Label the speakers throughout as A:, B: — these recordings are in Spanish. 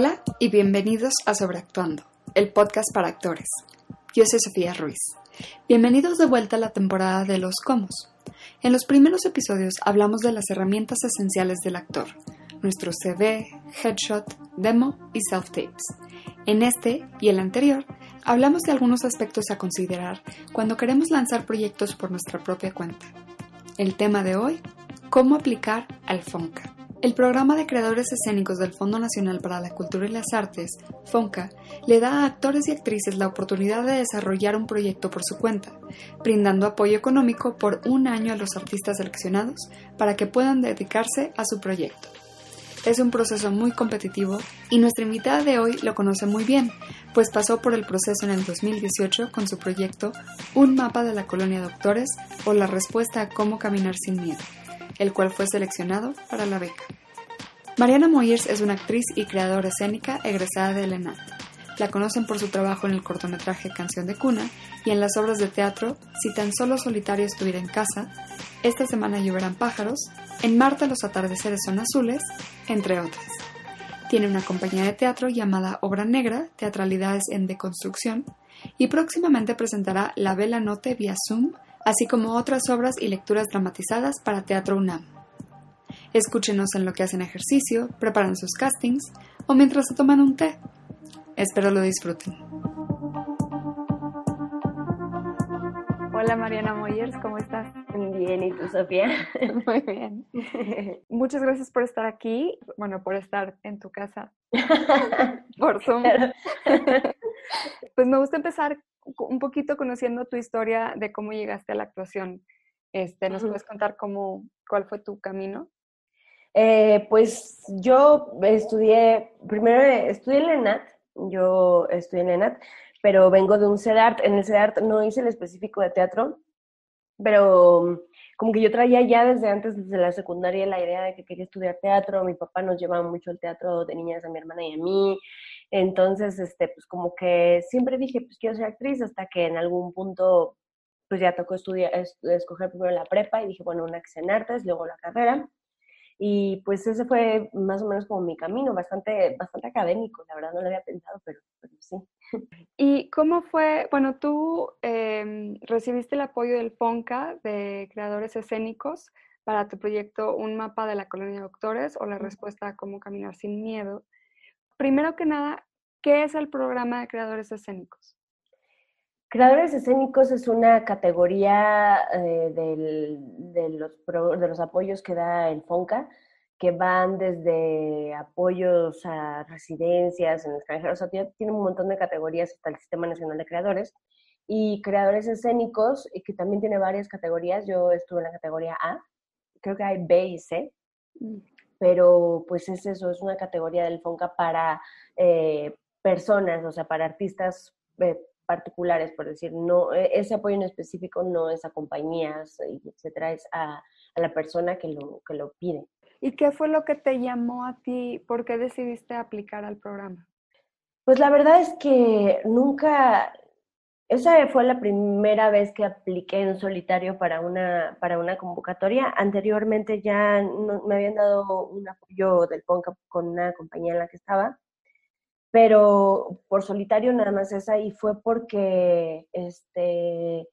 A: Hola y bienvenidos a Sobreactuando, el podcast para actores. Yo soy Sofía Ruiz. Bienvenidos de vuelta a la temporada de los comos. En los primeros episodios hablamos de las herramientas esenciales del actor, nuestro CV, headshot, demo y self-tapes. En este y el anterior hablamos de algunos aspectos a considerar cuando queremos lanzar proyectos por nuestra propia cuenta. El tema de hoy, cómo aplicar al FONCA. El programa de creadores escénicos del Fondo Nacional para la Cultura y las Artes, FONCA, le da a actores y actrices la oportunidad de desarrollar un proyecto por su cuenta, brindando apoyo económico por un año a los artistas seleccionados para que puedan dedicarse a su proyecto. Es un proceso muy competitivo y nuestra invitada de hoy lo conoce muy bien, pues pasó por el proceso en el 2018 con su proyecto Un mapa de la colonia doctores o la respuesta a cómo caminar sin miedo el cual fue seleccionado para la beca. Mariana Moyers es una actriz y creadora escénica egresada de ENAT. La conocen por su trabajo en el cortometraje Canción de Cuna y en las obras de teatro Si tan solo solitario estuviera en casa, Esta semana lloverán pájaros, En Marta los atardeceres son azules, entre otras. Tiene una compañía de teatro llamada Obra Negra, Teatralidades en Deconstrucción, y próximamente presentará La Vela Note vía Zoom así como otras obras y lecturas dramatizadas para Teatro UNAM. Escúchenos en lo que hacen ejercicio, preparan sus castings o mientras se toman un té. Espero lo disfruten. Hola Mariana Moyers, ¿cómo estás?
B: Bien, ¿y tú, Sofía?
A: Muy bien. Muchas gracias por estar aquí, bueno, por estar en tu casa, por Zoom. Pues me gusta empezar un poquito conociendo tu historia de cómo llegaste a la actuación. Este, ¿Nos puedes contar cómo, cuál fue tu camino?
B: Eh, pues yo estudié, primero estudié en ENAT, yo estudié en ENAT, pero vengo de un CEDART. En el CEDART no hice el específico de teatro, pero como que yo traía ya desde antes, desde la secundaria, la idea de que quería estudiar teatro. Mi papá nos llevaba mucho al teatro de niñas a mi hermana y a mí. Entonces, este, pues como que siempre dije, pues quiero ser actriz, hasta que en algún punto, pues ya tocó estudiar, escoger primero la prepa y dije, bueno, una que en artes, luego la carrera. Y pues ese fue más o menos como mi camino, bastante, bastante académico, la verdad no lo había pensado, pero, sí.
A: ¿Y cómo fue? Bueno, tú em, recibiste el apoyo del FONCA de creadores escénicos para tu proyecto Un mapa de la colonia de doctores o la respuesta a cómo caminar sin miedo primero que nada, ¿qué es el programa de creadores escénicos?
B: Creadores escénicos es una categoría eh, de, los de los apoyos que da el FONCA, que van desde apoyos a residencias en extranjeros, o sea, tiene un montón de categorías hasta el Sistema Nacional de Creadores. Y creadores escénicos, y que también tiene varias categorías, yo estuve en la categoría A, creo que hay B y C. Pero pues es eso, es una categoría del FONCA para eh, personas, o sea, para artistas eh, particulares, por decir, no, e, ese apoyo en específico no es a compañías, etcétera, es a, a la persona que lo, que lo pide.
A: ¿Y qué fue lo que te llamó a ti? ¿Por qué decidiste aplicar al programa?
B: Pues la verdad es que nunca, esa fue la primera vez que apliqué en solitario para una, para una convocatoria. Anteriormente ya me habían dado un apoyo del PONCA con una compañía en la que estaba, pero por solitario nada más esa y fue porque, este,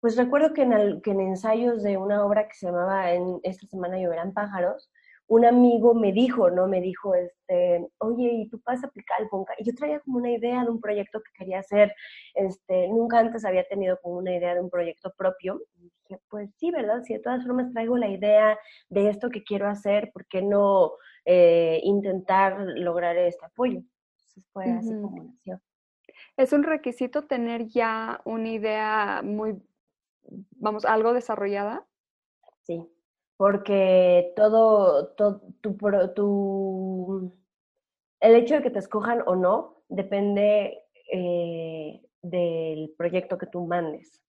B: pues recuerdo que en, que en ensayos de una obra que se llamaba en Esta semana lloverán pájaros, un amigo me dijo, ¿no? Me dijo, este, oye, ¿y tú puedes aplicar el Ponca? Y yo traía como una idea de un proyecto que quería hacer, este, nunca antes había tenido como una idea de un proyecto propio. Y dije, pues sí, ¿verdad? Si de todas formas traigo la idea de esto que quiero hacer, ¿por qué no eh, intentar lograr este apoyo? Entonces fue así como nació.
A: Es un requisito tener ya una idea muy, vamos, algo desarrollada.
B: Sí porque todo, todo tu, tu, el hecho de que te escojan o no depende eh, del proyecto que tú mandes.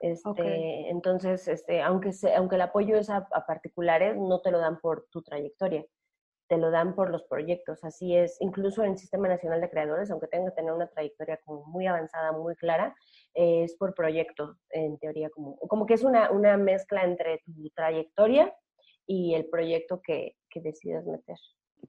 B: Este, Entonces, este, aunque, aunque el apoyo es a, particulares, no te lo dan por tu trayectoria, te lo dan por los proyectos. Así es, incluso en el Sistema Nacional de Creadores, aunque tenga que tener una trayectoria como muy avanzada, muy clara, es por proyecto, en teoría, como, como que es una, una mezcla entre tu trayectoria y el proyecto que, que decidas meter.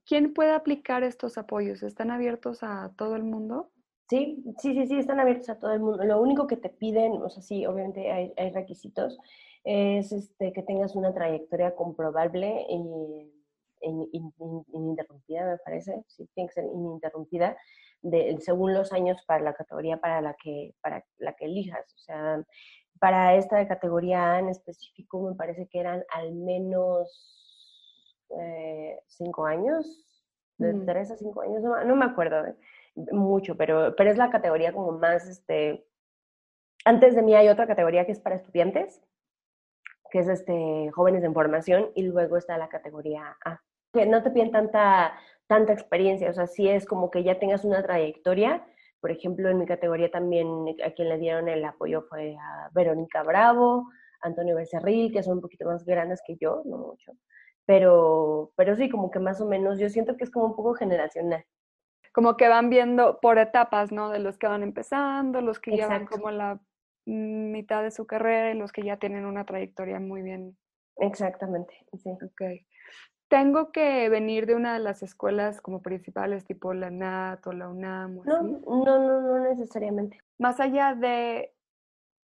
C: ¿quién puede aplicar estos apoyos? ¿Están abiertos a todo el mundo?
B: Sí, sí, sí, sí, están abiertos a todo el mundo. Lo único que te piden, o sea, sí, obviamente hay, hay requisitos, es este, que tengas una trayectoria comprobable y ininterrumpida, me parece, sí, tiene que ser ininterrumpida, de, según los años para la categoría para la que, para la que elijas. O sea, para esta categoría A en específico me parece que eran al menos eh, cinco años, de mm. tres a cinco años, no, me acuerdo eh, mucho, pero, pero es la categoría como más, este, antes de mí hay otra categoría que es para estudiantes, que es este, jóvenes en formación, y luego está la categoría A que no te piden tanta, tanta experiencia, o sea, si es como que ya tengas una trayectoria. Por ejemplo, en mi categoría también a quien le dieron el apoyo fue a Verónica Bravo, Antonio Becerril, que son un poquito más grandes que yo, no mucho. Pero, pero sí, como que más o menos, yo siento que es como un poco generacional.
C: Como que van viendo por etapas, ¿no? De los que van empezando, los que ya van como la mitad de su carrera y los que ya tienen una trayectoria muy bien.
B: Exactamente, sí.
C: Ok tengo que venir de una de las escuelas como principales, tipo la NAT o la UNAM.
B: no, no, no, no necesariamente.
C: Más allá de,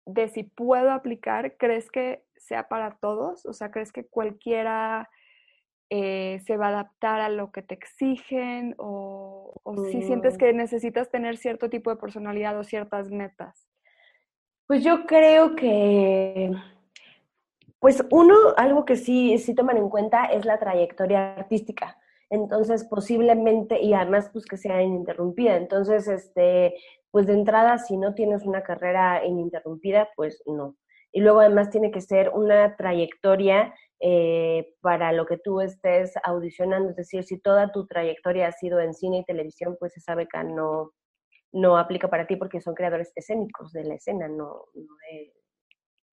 C: de si puedo aplicar, ¿crees que sea para todos? O sea, ¿crees que cualquiera eh, se va a adaptar a lo que te exigen? ¿O, o si sientes mm. que necesitas tener cierto tipo de personalidad o ciertas metas?
B: Pues yo creo que pues uno, algo que sí, sí toman en cuenta es la trayectoria artística. Entonces, posiblemente, y además, pues que sea ininterrumpida. Entonces, este, pues de entrada, si no tienes una carrera ininterrumpida, pues no. Y luego además tiene que ser una trayectoria eh, para lo que tú estés audicionando. Es decir, si toda tu trayectoria ha sido en cine y televisión, pues esa beca no, no aplica para ti porque son creadores escénicos de la escena, no, no de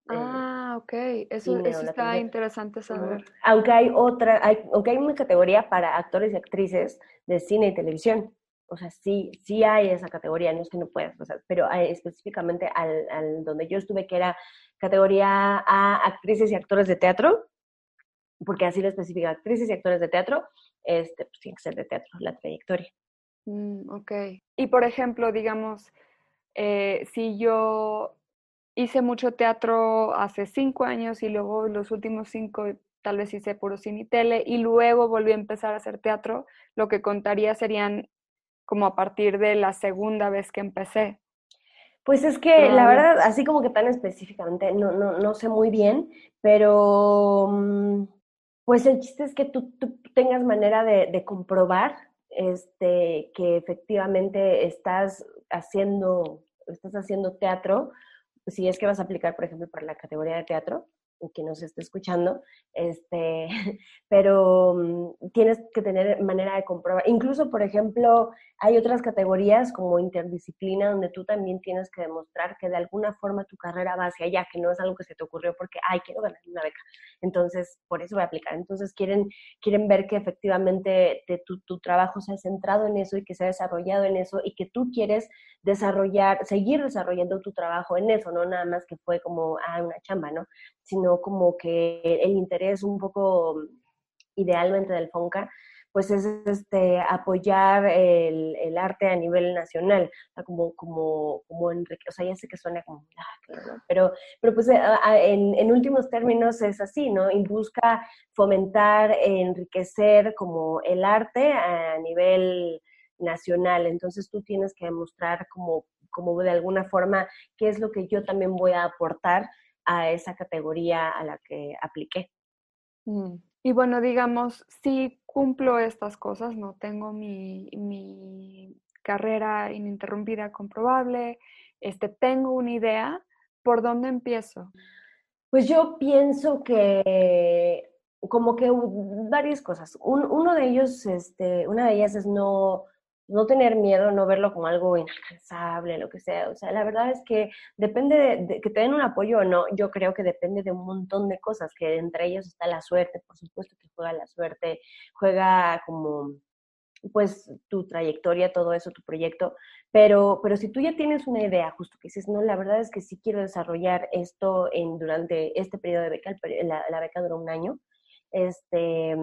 C: Ah, ok, eso, eso está interesante saber.
B: Aunque hay otra, hay, aunque hay una categoría para actores y actrices de cine y televisión, o sea, sí, sí hay esa categoría, no es que no puedas, o sea, pero hay específicamente al, al, donde yo estuve, que era categoría A, actrices y actores de teatro, porque así lo especifica, actrices y actores de teatro, este, pues tiene que ser de teatro, la trayectoria.
C: Mm, ok. Y por ejemplo, digamos, eh, si yo hice mucho teatro hace cinco años y luego los últimos cinco tal vez hice puro cine y tele y luego volví a empezar a hacer teatro, lo que contaría serían como a partir de la segunda vez que empecé.
B: Pues es que la verdad, así como que tan específicamente, no, no, no sé muy bien, pero mm, pues el chiste es que tú, tú tengas manera de, de, comprobar este, que efectivamente estás haciendo, estás haciendo teatro si es que vas a aplicar, por ejemplo, para la categoría de teatro, que nos esté escuchando, este, pero mm, tienes que tener manera de comprobar. Incluso, por ejemplo, hay otras categorías como interdisciplina donde tú también tienes que demostrar que de alguna forma tu carrera va hacia allá, que no es algo que se te ocurrió porque, ay, quiero ganar una beca. Entonces, por eso voy a aplicar. Entonces, quieren, quieren ver que efectivamente tu, tu trabajo se ha centrado en eso y que se ha desarrollado en eso y que tú quieres desarrollar, seguir desarrollando tu trabajo en eso, no nada más que fue como, ah, una chamba, ¿no? Sino como que el interés un poco idealmente del FONCA, pues es este, apoyar el, el, arte a nivel nacional, como, como, como Enrique, o sea, ya sé que suena como, ah, pero, pero pues eh, en, en, últimos términos es así, ¿no? Y busca fomentar, enriquecer como el arte a nivel nacional, entonces tú tienes que demostrar como, como de alguna forma qué es lo que yo también voy a aportar a esa categoría a la que apliqué.
C: Mm. Y bueno, digamos, si cumplo estas cosas, no tengo mi, mi carrera ininterrumpida comprobable, este, tengo una idea, ¿por dónde empiezo?
B: Pues yo pienso que como que varias cosas. uno de ellos, este, una de ellas es no, no tener miedo, no verlo como algo inalcanzable, lo que sea. O sea, la verdad es que depende de, que te den un apoyo o no, yo creo que depende de un montón de cosas, que entre ellos está la suerte, por supuesto que juega la suerte, juega como pues tu trayectoria, todo eso, tu proyecto, pero, pero si tú ya tienes una idea, justo que dices, no, la verdad es que sí quiero desarrollar esto en, durante este periodo de beca, la, la beca dura un año, este,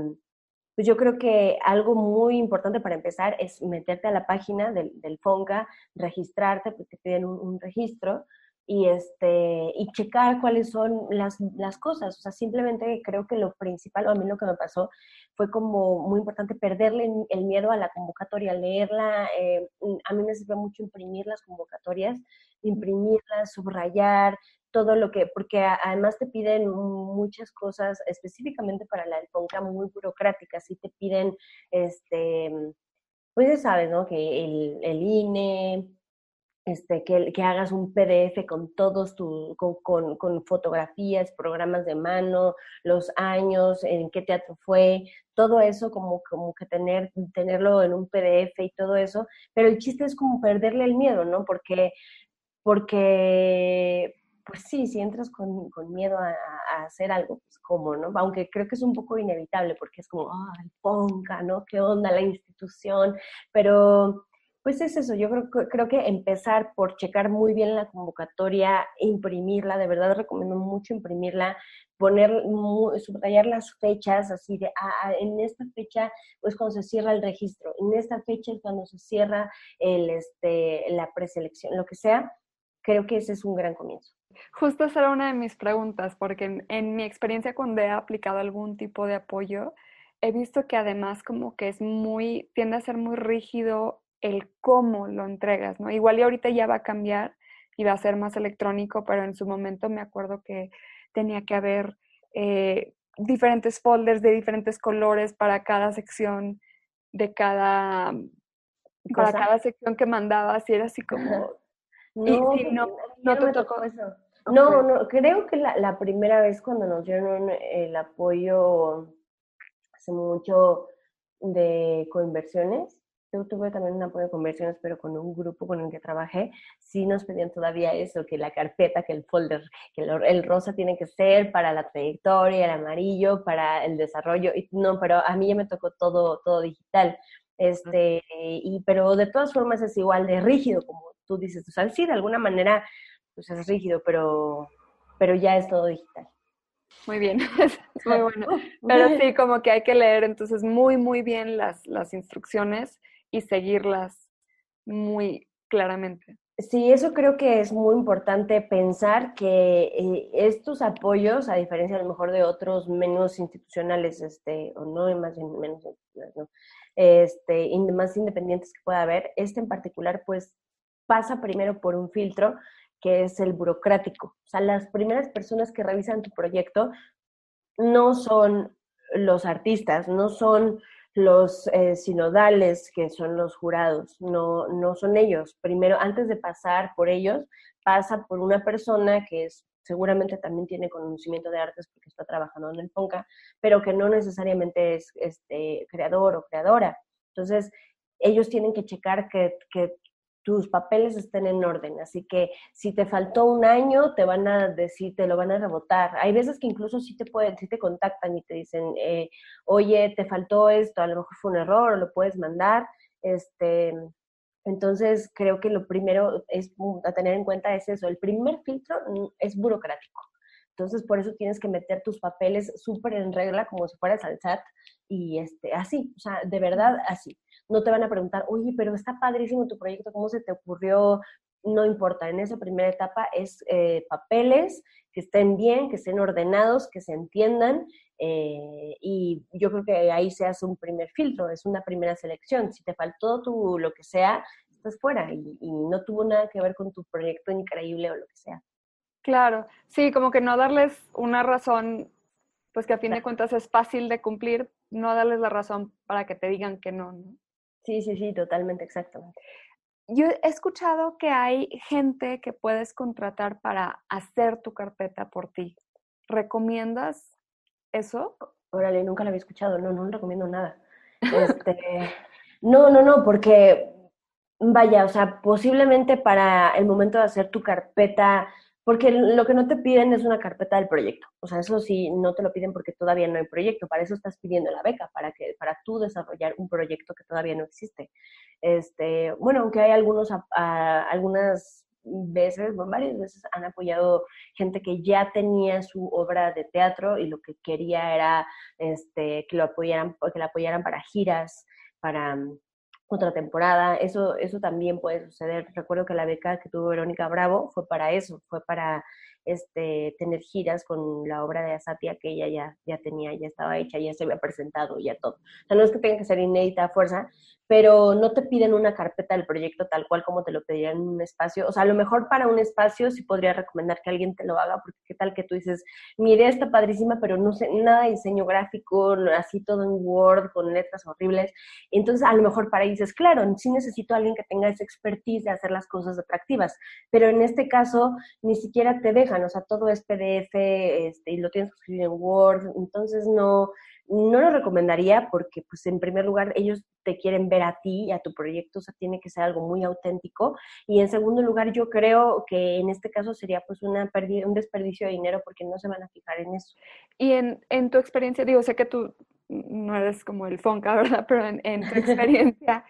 B: pues yo creo que algo muy importante para empezar es meterte a la página del, del FONCA, registrarte, porque te piden un, registro, y, este, y checar cuáles son las, las, cosas. O sea, simplemente creo que lo principal, o a mí lo que me pasó, fue como muy importante perderle el miedo a la convocatoria, leerla. Eh, a mí me sirve mucho imprimir las convocatorias, imprimirlas, subrayar, todo lo que, porque además te piden muchas cosas específicamente para la alfonca muy burocráticas, y te piden, este, pues ya sabes, ¿no? Que el, el INE, este, que, que, hagas un PDF con todos tus, con, con, fotografías, programas de mano, los años, en qué teatro fue, todo eso como, como que tener, tenerlo en un PDF y todo eso, pero el chiste es como perderle el miedo, ¿no? Porque, porque pues sí, si entras con, con miedo a, hacer algo, pues cómo, ¿no? Aunque creo que es un poco inevitable porque es como, ay, ponga, ¿no? ¿Qué onda la institución? Pero pues es eso, yo creo, creo que empezar por checar muy bien la convocatoria, imprimirla, de verdad recomiendo mucho imprimirla, poner, subrayar las fechas, así de, ah, ah, en esta fecha pues cuando se cierra el registro, en esta fecha es cuando se cierra el, este, la preselección, lo que sea, creo que ese es un gran comienzo.
C: Justo esa era una de mis preguntas, porque en, mi experiencia cuando he aplicado algún tipo de apoyo, he visto que además como que es muy, tiende a ser muy rígido el cómo lo entregas, ¿no? Igual y ahorita ya va a cambiar y va a ser más electrónico, pero en su momento me acuerdo que tenía que haber eh, diferentes folders de diferentes colores para cada sección de cada, para cada sección que mandabas y era así como,
B: no, no, no te tocó eso. No, no, creo que la, la, primera vez cuando nos dieron el apoyo hace mucho de coinversiones, yo tuve también un apoyo de conversiones, pero con un grupo con el que trabajé, sí nos pedían todavía eso, que la carpeta, que el folder, que el, rosa tiene que ser para la trayectoria, el amarillo para el desarrollo, y no, pero a mí ya me tocó todo, todo digital. Este, y, pero de todas formas es igual de rígido, como tú dices, o sea, sí, de alguna manera, pues es rígido, pero, pero ya es todo digital.
C: Muy bien, es muy bueno. Pero sí, como que hay que leer entonces muy, muy bien las, las instrucciones y seguirlas muy claramente.
B: Sí, eso creo que es muy importante pensar que eh, estos apoyos, a diferencia a lo mejor de otros menos institucionales, este, o no más menos no, este, más independientes que pueda haber, este en particular, pues pasa primero por un filtro que es el burocrático. O sea, las primeras personas que revisan tu proyecto no son los artistas, no son los eh, sinodales, que son los jurados, no, no son ellos. Primero, antes de pasar por ellos, pasa por una persona que es seguramente también tiene conocimiento de artes porque está trabajando en el FONCA, pero que no necesariamente es este, creador o creadora. Entonces, ellos tienen que checar que, que tus papeles estén en orden. Así que si te faltó un año, te van a decir, te lo van a rebotar. Hay veces que incluso sí te pueden, sí te contactan y te dicen, eh, oye, te faltó esto, a lo mejor fue un error, lo puedes mandar. Este, entonces creo que lo primero es a tener en cuenta es eso. El primer filtro mm, es burocrático. Entonces, por eso tienes que meter tus papeles súper en regla, como si fueras al SAT, y este, así, o sea, de verdad, así no te van a preguntar, oye, pero está padrísimo tu proyecto, ¿cómo se te ocurrió? No importa, en esa primera etapa es eh, papeles que estén bien, que estén ordenados, que se entiendan, eh, y yo creo que ahí se hace un primer filtro, es una primera selección. Si te faltó tu lo que sea, estás fuera y, no tuvo nada que ver con tu proyecto increíble o lo que sea.
C: Claro, sí, como que no darles una razón, pues que a fin de cuentas es fácil de cumplir, no darles la razón para que te digan que no, ¿no?
B: Sí, sí, sí, totalmente, exactamente.
C: Yo he escuchado que hay gente que puedes contratar para hacer tu carpeta por ti. ¿Recomiendas eso?
B: Órale, nunca lo había escuchado, no, no recomiendo nada. Este, no, no, no, porque vaya, o sea, posiblemente para el momento de hacer tu carpeta porque lo que no te piden es una carpeta del proyecto. O sea, eso sí, no te lo piden porque todavía no hay proyecto. Para eso estás pidiendo la beca, para, que, para tú desarrollar un proyecto que todavía no existe. Este, bueno, aunque hay algunos, algunas veces, varias veces han apoyado gente que ya tenía su obra de teatro y lo que quería era este, que lo apoyaran, que la apoyaran para giras, para mm, otra temporada. Eso, eso también puede suceder. Recuerdo que la beca que tuvo Verónica Bravo fue para eso, fue para este, tener giras con la obra de Asatia que ella ya, ya tenía, ya estaba hecha, ya se había presentado, ya todo. O sea, no es que tenga que ser inédita a fuerza, pero no te piden una carpeta del proyecto tal cual como te lo pedirían en un espacio. O sea, a lo mejor para un espacio sí podría recomendar que alguien te lo haga, porque qué tal que tú dices, mi idea está padrísima, pero no sé nada de diseño gráfico, así todo en Word, con letras horribles. Entonces, a lo mejor para ahí dices, claro, sí necesito a alguien que tenga esa expertise de hacer las cosas atractivas, pero en este caso ni siquiera te dejan, o sea, todo es PDF este, y lo tienes que escribir en Word, entonces no, no lo recomendaría porque, pues, en primer lugar, ellos te quieren ver a ti y a tu proyecto, o sea, tiene que ser algo muy auténtico. Y en segundo lugar, yo creo que en este caso sería, pues, una pérdida, un desperdicio de dinero porque no se van a fijar en eso.
C: Y en, en tu experiencia, digo, sé que tú no eres como el Fonca, ¿verdad? Pero en, en tu experiencia,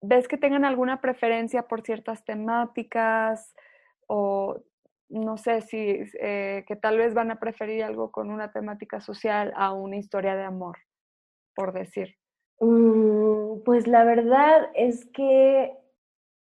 C: ¿ves que tengan alguna preferencia por ciertas temáticas o no sé si eh, que tal vez van a preferir algo con una temática social a una historia de amor, por decir.
B: Mm, pues la verdad es que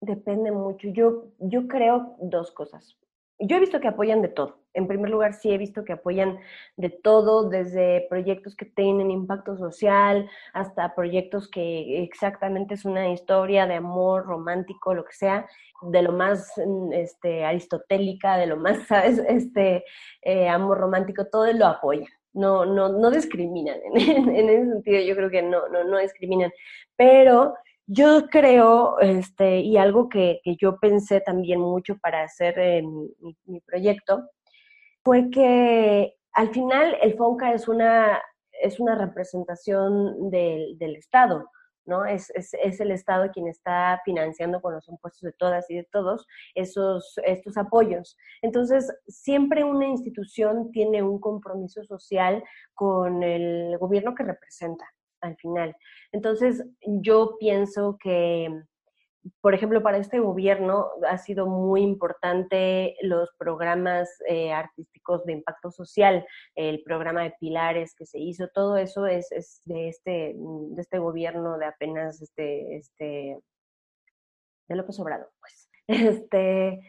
B: depende mucho. Yo, yo creo dos cosas. Yo he visto que apoyan de todo. En primer lugar, sí he visto que apoyan de todo, desde proyectos que tienen impacto social hasta proyectos que exactamente es una historia de amor romántico, lo que sea de lo más mm, este, aristotélica, de lo más, ¿sabes? Este, eh, amor romántico, todo lo apoya. No, no, no discriminan. En, ese sentido, yo creo que no, no, no discriminan. Pero yo creo, este, y algo que, que yo pensé también mucho para hacer eh, mi, proyecto, fue que al final el FONCA es una, es una representación del, del Estado. ¿no? Es, es, es, el Estado quien está financiando con los impuestos de todas y de todos esos, estos apoyos. Entonces, siempre una institución tiene un compromiso social con el gobierno que representa al final. Entonces, yo pienso que por ejemplo, para este gobierno ha sido muy importante los programas eh, artísticos de impacto social, el programa de pilares que se hizo, todo eso es, es de este de este gobierno de apenas este este de López Obrador, pues. Este,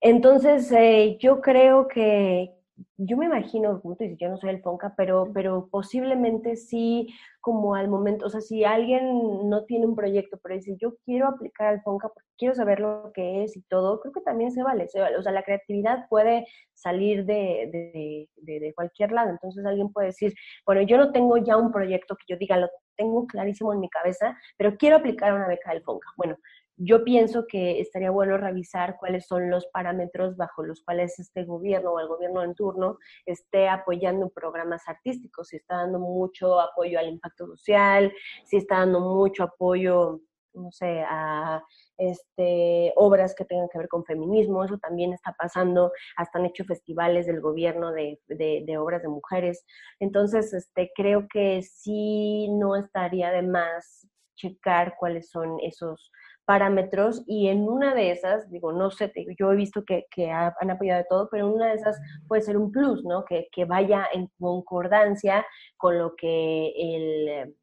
B: entonces eh, yo creo que, yo me imagino, como tú dices, yo no soy el Fonca, pero, pero posiblemente sí, como al momento, o sea, si alguien no tiene un proyecto, pero dice, yo quiero aplicar al Fonca porque quiero saber lo que es y todo, creo que también se vale, se vale. O sea, la creatividad puede salir de, de, de, cualquier lado. Entonces alguien puede decir, bueno, yo no tengo ya un proyecto que yo diga, lo tengo clarísimo en mi cabeza, pero quiero aplicar una beca del Fonca. Bueno, yo pienso que estaría bueno revisar cuáles son los parámetros bajo los cuales este gobierno o el gobierno en turno esté apoyando programas artísticos, si está dando mucho apoyo al impacto social, si está dando mucho apoyo, no sé, a este, obras que tengan que ver con feminismo, eso también está pasando, hasta han hecho festivales del gobierno de, de, de obras de mujeres. Entonces, este, creo que sí no estaría de más checar cuáles son esos parámetros y en una de esas, digo, no sé, yo he visto que, que, han apoyado de todo, pero en una de esas puede ser un plus, ¿no? Que, que vaya en concordancia con lo que el,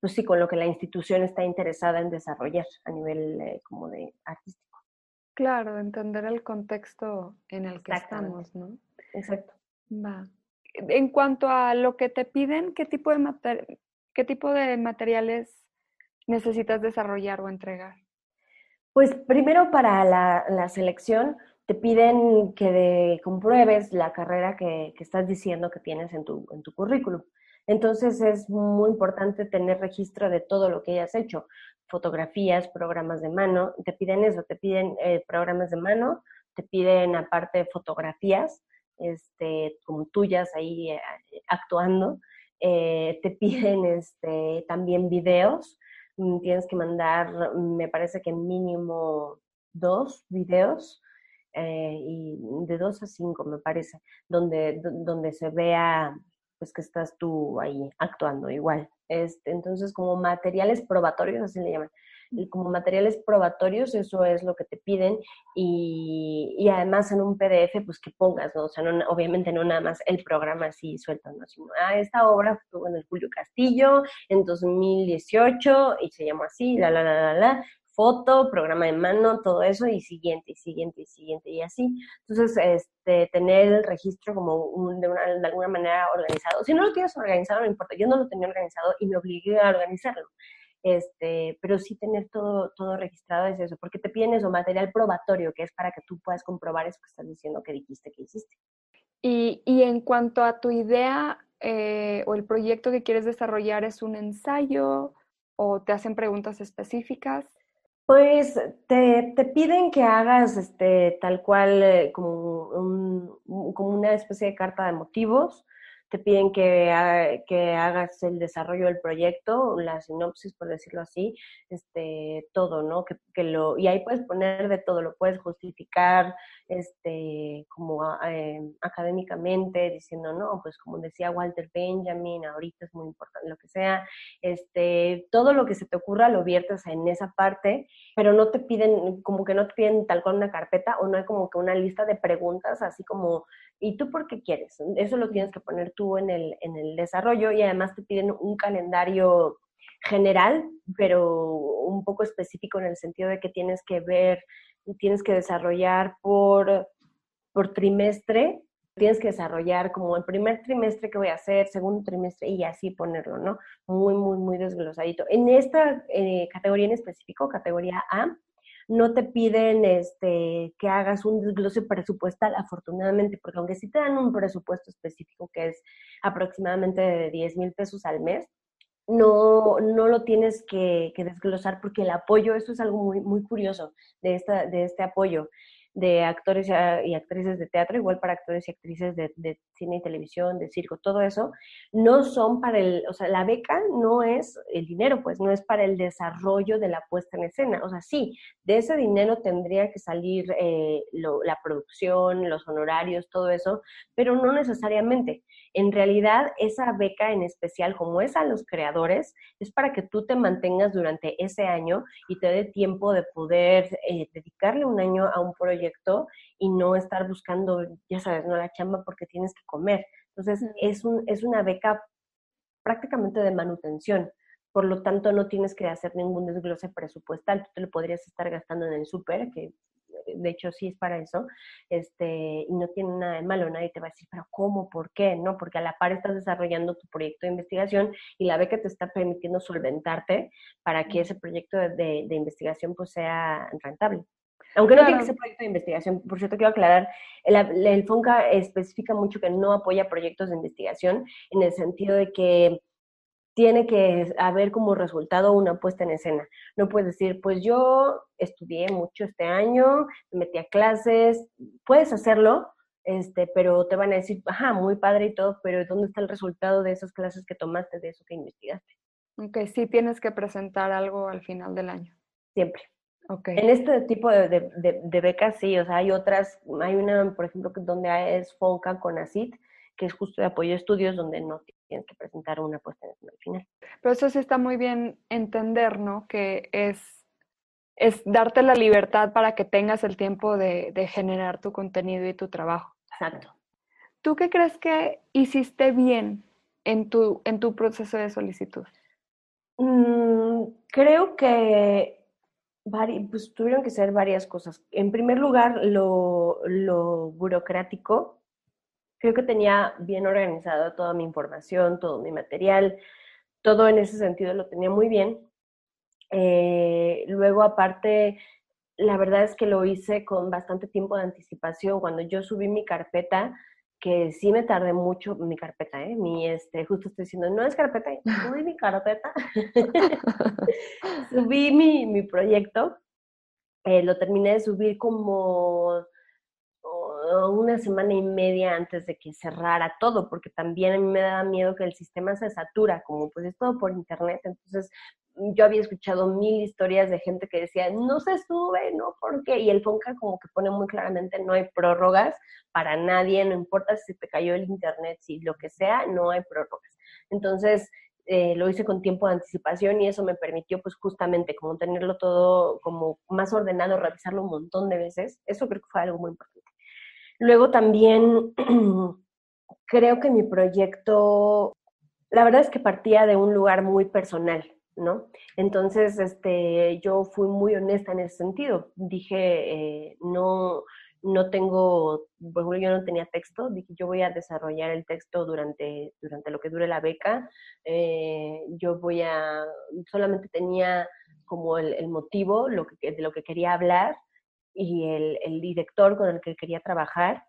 B: pues sí, con lo que la institución está interesada en desarrollar a nivel eh, como de artístico.
C: Claro, entender el contexto en el que estamos, ¿no?
B: Exacto.
C: Va. En cuanto a lo que te piden, ¿qué tipo de, qué tipo de materiales necesitas desarrollar o entregar?
B: Pues primero para la, selección te piden que compruebes la carrera que, estás diciendo que tienes en tu, en tu currículum. Entonces es muy importante tener registro de todo lo que hayas hecho, fotografías, programas de mano, te piden eso, te piden eh, programas de mano, te piden aparte fotografías, este, como tuyas ahí eh, actuando, eh, te piden este, también videos, tienes que mandar, me parece que mínimo dos videos, eh, y de dos a cinco, me parece, donde, donde se vea pues que estás tú ahí actuando igual. Este, entonces, como materiales probatorios, así le llaman. Como materiales probatorios, eso es lo que te piden y, además en un PDF, pues que pongas, ¿no? O sea, no, obviamente no nada más el programa así suelto, ¿no? Sino, ah, esta obra estuvo en el Julio Castillo en 2018 y se llamó así, la, la, la, la, la, foto, programa de mano, todo eso, y siguiente, y siguiente, y siguiente, y así. Entonces, este, tener el registro como de, de, alguna manera organizado. Si no lo tienes organizado, no importa. Yo no lo tenía organizado y me obligué a organizarlo. Este, pero sí tener todo, todo registrado es eso, porque te piden eso, material probatorio, que es para que tú puedas comprobar eso que estás diciendo que dijiste que hiciste.
C: Y, y en cuanto a tu idea eh, o el proyecto que quieres desarrollar, ¿es un ensayo o te hacen preguntas específicas?
B: Pues te, te, piden que hagas este, tal cual eh, como, un, como una especie de carta de motivos, te piden que, que, hagas el desarrollo del proyecto, la sinopsis, por decirlo así, este, todo, ¿no? Que, que lo, y ahí puedes poner de todo, lo puedes justificar, este, como eh, académicamente, diciendo, no, pues como decía Walter Benjamin, ahorita es muy importante lo que sea, este, todo lo que se te ocurra lo viertes en esa parte, pero no te piden, como que no te piden tal cual una carpeta o no hay como que una lista de preguntas, así como, ¿y tú por qué quieres? Eso lo tienes que poner tú en el, en el desarrollo y además te piden un calendario general, pero un poco específico en el sentido de que tienes que ver tienes que desarrollar por, por trimestre, tienes que desarrollar como el primer trimestre que voy a hacer, segundo trimestre y así ponerlo, ¿no? Muy, muy, muy desglosadito. En esta eh, categoría en específico, categoría A, no te piden este, que hagas un desglose presupuestal, afortunadamente, porque aunque sí te dan un presupuesto específico que es aproximadamente de 10 mil pesos al mes, no, no lo tienes que, desglosar porque el apoyo, eso es algo muy, muy curioso de, esta, de este apoyo de actores y actrices de teatro, igual para actores y actrices de, de, cine y televisión, de circo, todo eso, no son para el, o sea, la beca no es el dinero, pues no es para el desarrollo de la puesta en escena. O sea, sí, de ese dinero tendría que salir eh, la producción, los honorarios, todo eso, pero no necesariamente. En realidad, esa beca en especial, como es a los creadores, es para que tú te mantengas durante ese año y te dé tiempo de poder eh, dedicarle un año a un proyecto y no estar buscando, ya sabes, no la chamba porque tienes que comer. Entonces, es, un, es una beca prácticamente de manutención. Por lo tanto, no tienes que hacer ningún desglose presupuestal. Tú te lo podrías estar gastando en el súper, que de hecho sí es para eso, este, y no tiene nada de malo, nadie te va a decir, pero ¿cómo? ¿Por qué? ¿No? Porque a la par estás desarrollando tu proyecto de investigación y la beca te está permitiendo solventarte para que ese proyecto de, investigación pues sea rentable. Aunque no tiene que ser proyecto de investigación, por cierto, quiero aclarar, el, el, FONCA especifica mucho que no apoya proyectos de investigación en el sentido de que tiene que haber como resultado una puesta en escena. No puedes decir, pues yo estudié mucho este año, me metí a clases, puedes hacerlo, este, pero te van a decir, ajá, muy padre y todo, pero ¿dónde está el resultado de esas clases que tomaste, de eso que investigaste?
C: Ok, sí tienes que presentar algo al final del año.
B: Siempre. Okay. En este tipo de, de, de, becas sí, o sea, hay otras, hay una, por ejemplo, donde es FONCA con ACID, que es justo de apoyo a estudios, donde no tienes que presentar una puesta en al final.
C: Pero eso sí está muy bien entender, ¿no? Que es, es darte la libertad para que tengas el tiempo de, de generar tu contenido y tu trabajo.
B: Exacto.
C: ¿Tú qué crees que hiciste bien en tu, en tu proceso de solicitud?
B: Mm, creo que pues, tuvieron que ser varias cosas. En primer lugar, lo, lo burocrático creo que tenía bien organizado toda mi información, todo mi material, todo en ese sentido lo tenía muy bien. Eh, luego, aparte, la verdad es que lo hice con bastante tiempo de anticipación. Cuando yo subí mi carpeta, que sí me tardé mucho, mi carpeta, ¿eh? Mi, este, justo estoy diciendo, no es carpeta, subí mi carpeta. subí mi, mi proyecto, eh, lo terminé de subir como una semana y media antes de que cerrara todo, porque también a mí me daba miedo que el sistema se satura, como pues es todo por internet, entonces mm, yo había escuchado mil historias de gente que decía, no se sube, no, ¿por qué? Y el FONCA como que pone muy claramente, no hay prórrogas para nadie, no importa si te cayó el internet, si lo que sea, no hay prórrogas. Entonces, eh, lo hice con tiempo de anticipación y eso me permitió pues justamente como tenerlo todo como más ordenado, revisarlo un montón de veces. Eso creo que fue algo muy importante. Luego también creo que mi proyecto, la verdad es que partía de un lugar muy personal, ¿no? Entonces, este, yo fui muy honesta en ese sentido. Dije, eh, no, no tengo, ejemplo, yo no tenía texto, dije, yo voy a desarrollar el texto durante, durante lo que dure la beca, eh, yo voy a, solamente tenía como el, motivo de lo que quería hablar y el, director con el que quería trabajar,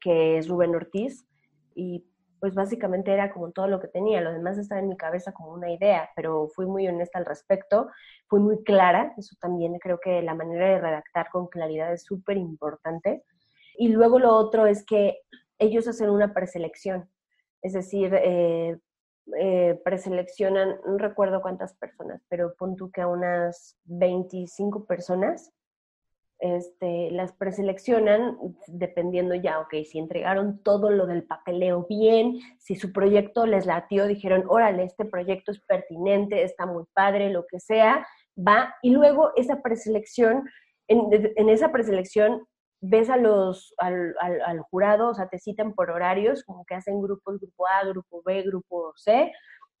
B: que es Rubén Ortiz, y pues básicamente era como todo lo que tenía, lo demás estaba en mi cabeza como una idea, pero fui muy honesta al respecto, fui muy clara, eso también creo que la manera de redactar con claridad es súper importante. Y luego lo otro es que ellos hacen una preselección, es decir, eh, eh, preseleccionan, no recuerdo cuántas personas, pero pon tú que a unas 25 personas este, las preseleccionan dependiendo ya, ok, si entregaron todo lo del papeleo bien, si su proyecto les latió, dijeron, órale, este proyecto es pertinente, está muy padre, lo que sea, va. Y luego esa preselección, en, esa preselección ves a los, al, jurado, o sea, te citan por horarios, como que hacen grupos, grupo A, grupo B, grupo C,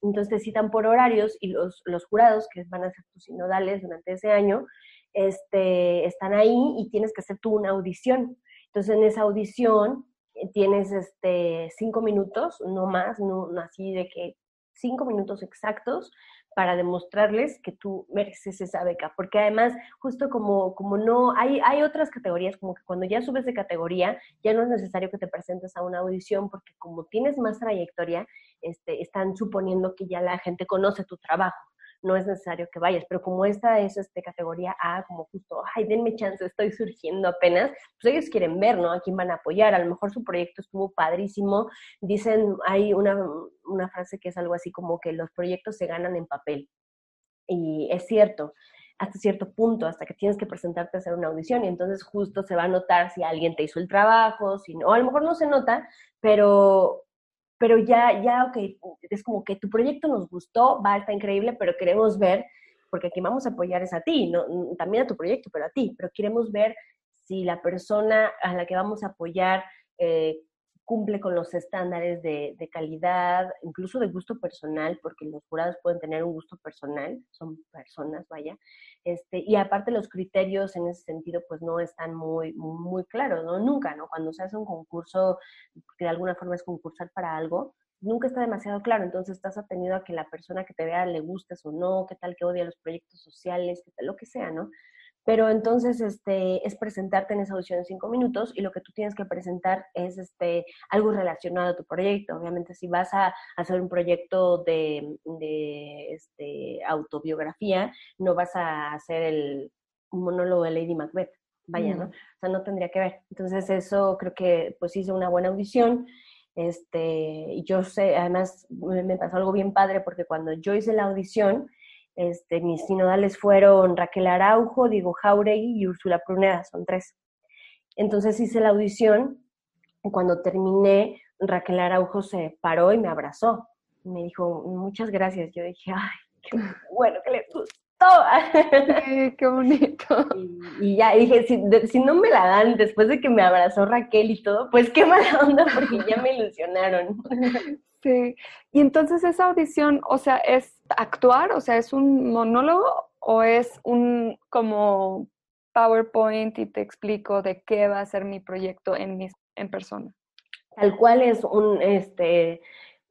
B: entonces te citan por horarios y los, los jurados, que van a ser tus sinodales durante ese año, este, están ahí y tienes que hacer tú una audición. Entonces, en esa audición eh, tienes este, cinco minutos, no más, no, así de que cinco minutos exactos para demostrarles que tú mereces esa beca, porque además, justo como, como no, hay, hay otras categorías, como que cuando ya subes de categoría, ya no es necesario que te presentes a una audición, porque como tienes más trayectoria, este, están suponiendo que ya la gente conoce tu trabajo no es necesario que vayas, pero como esta es este, categoría A, como justo, ay, denme chance, estoy surgiendo apenas, pues ellos quieren ver, ¿no? A quién van a apoyar, a lo mejor su proyecto estuvo padrísimo, dicen, hay una, una frase que es algo así como que los proyectos se ganan en papel, y es cierto, hasta cierto punto, hasta que tienes que presentarte a hacer una audición y entonces justo se va a notar si alguien te hizo el trabajo, si no, a lo mejor no se nota, pero pero ya, ya, ok, es como que tu proyecto nos gustó, va, está increíble, pero queremos ver, porque aquí vamos a apoyar es a ti, no, también a tu proyecto, pero a ti, pero queremos ver si la persona a la que vamos a apoyar eh, cumple con los estándares de, calidad, incluso de gusto personal, porque los jurados pueden tener un gusto personal, son personas, vaya, este, y aparte los criterios en ese sentido pues no están muy, muy claros, ¿no? Nunca, ¿no? Cuando se hace un concurso, que de alguna forma es concursar para algo, nunca está demasiado claro, entonces estás atenido a que la persona que te vea le gustes o no, qué tal que odia los proyectos sociales, qué tal, lo que sea, ¿no? Pero entonces este, es presentarte en esa audición en cinco minutos y lo que tú tienes que presentar es este, algo relacionado a tu proyecto. Obviamente, si vas a hacer un proyecto de, de este, autobiografía, no vas a hacer el monólogo de Lady Macbeth. Vaya, ¿no? O sea, no tendría que ver. Entonces, eso creo que pues hice una buena audición. Este, yo sé, además me pasó algo bien padre porque cuando yo hice la audición, este, mis sinodales fueron Raquel Araujo, Diego Jauregui y Úrsula Pruneda, son tres. Entonces hice la audición y cuando terminé, Raquel Araujo se paró y me abrazó. Me dijo, muchas gracias. Yo dije, ay, qué bueno que le gustó.
C: Qué bonito.
B: Y, ya dije, si, si, no me la dan después de que me abrazó Raquel y todo, pues qué mala onda porque ya me ilusionaron.
C: Sí. Y entonces esa audición, o sea, es actuar, o sea, es un monólogo o es un como PowerPoint y te explico de qué va a ser mi proyecto en mis, en persona.
B: Tal cual es un este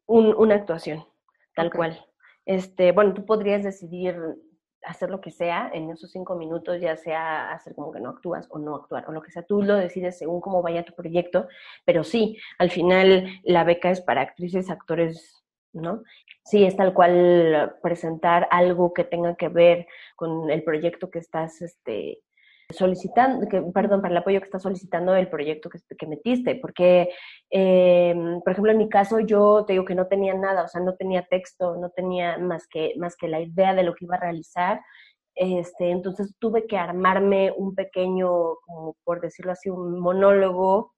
B: un, una actuación, tal cual. Este, bueno, tú podrías decidir hacer lo que sea en esos cinco minutos, ya sea hacer como que no actúas o no actuar, o lo que sea, tú lo decides según cómo vaya tu proyecto, pero sí, al final la beca es para actrices, actores, ¿no? Sí, es tal cual presentar algo que tenga que ver con el proyecto que estás, este, solicitando, que, perdón, para el apoyo que estás solicitando el proyecto que, que metiste, porque, eh, por ejemplo, en mi caso yo te digo que no tenía nada, o sea, no tenía texto, no tenía más que, más que la idea de lo que iba a realizar, este, entonces tuve que armarme un pequeño, como por decirlo así, un monólogo,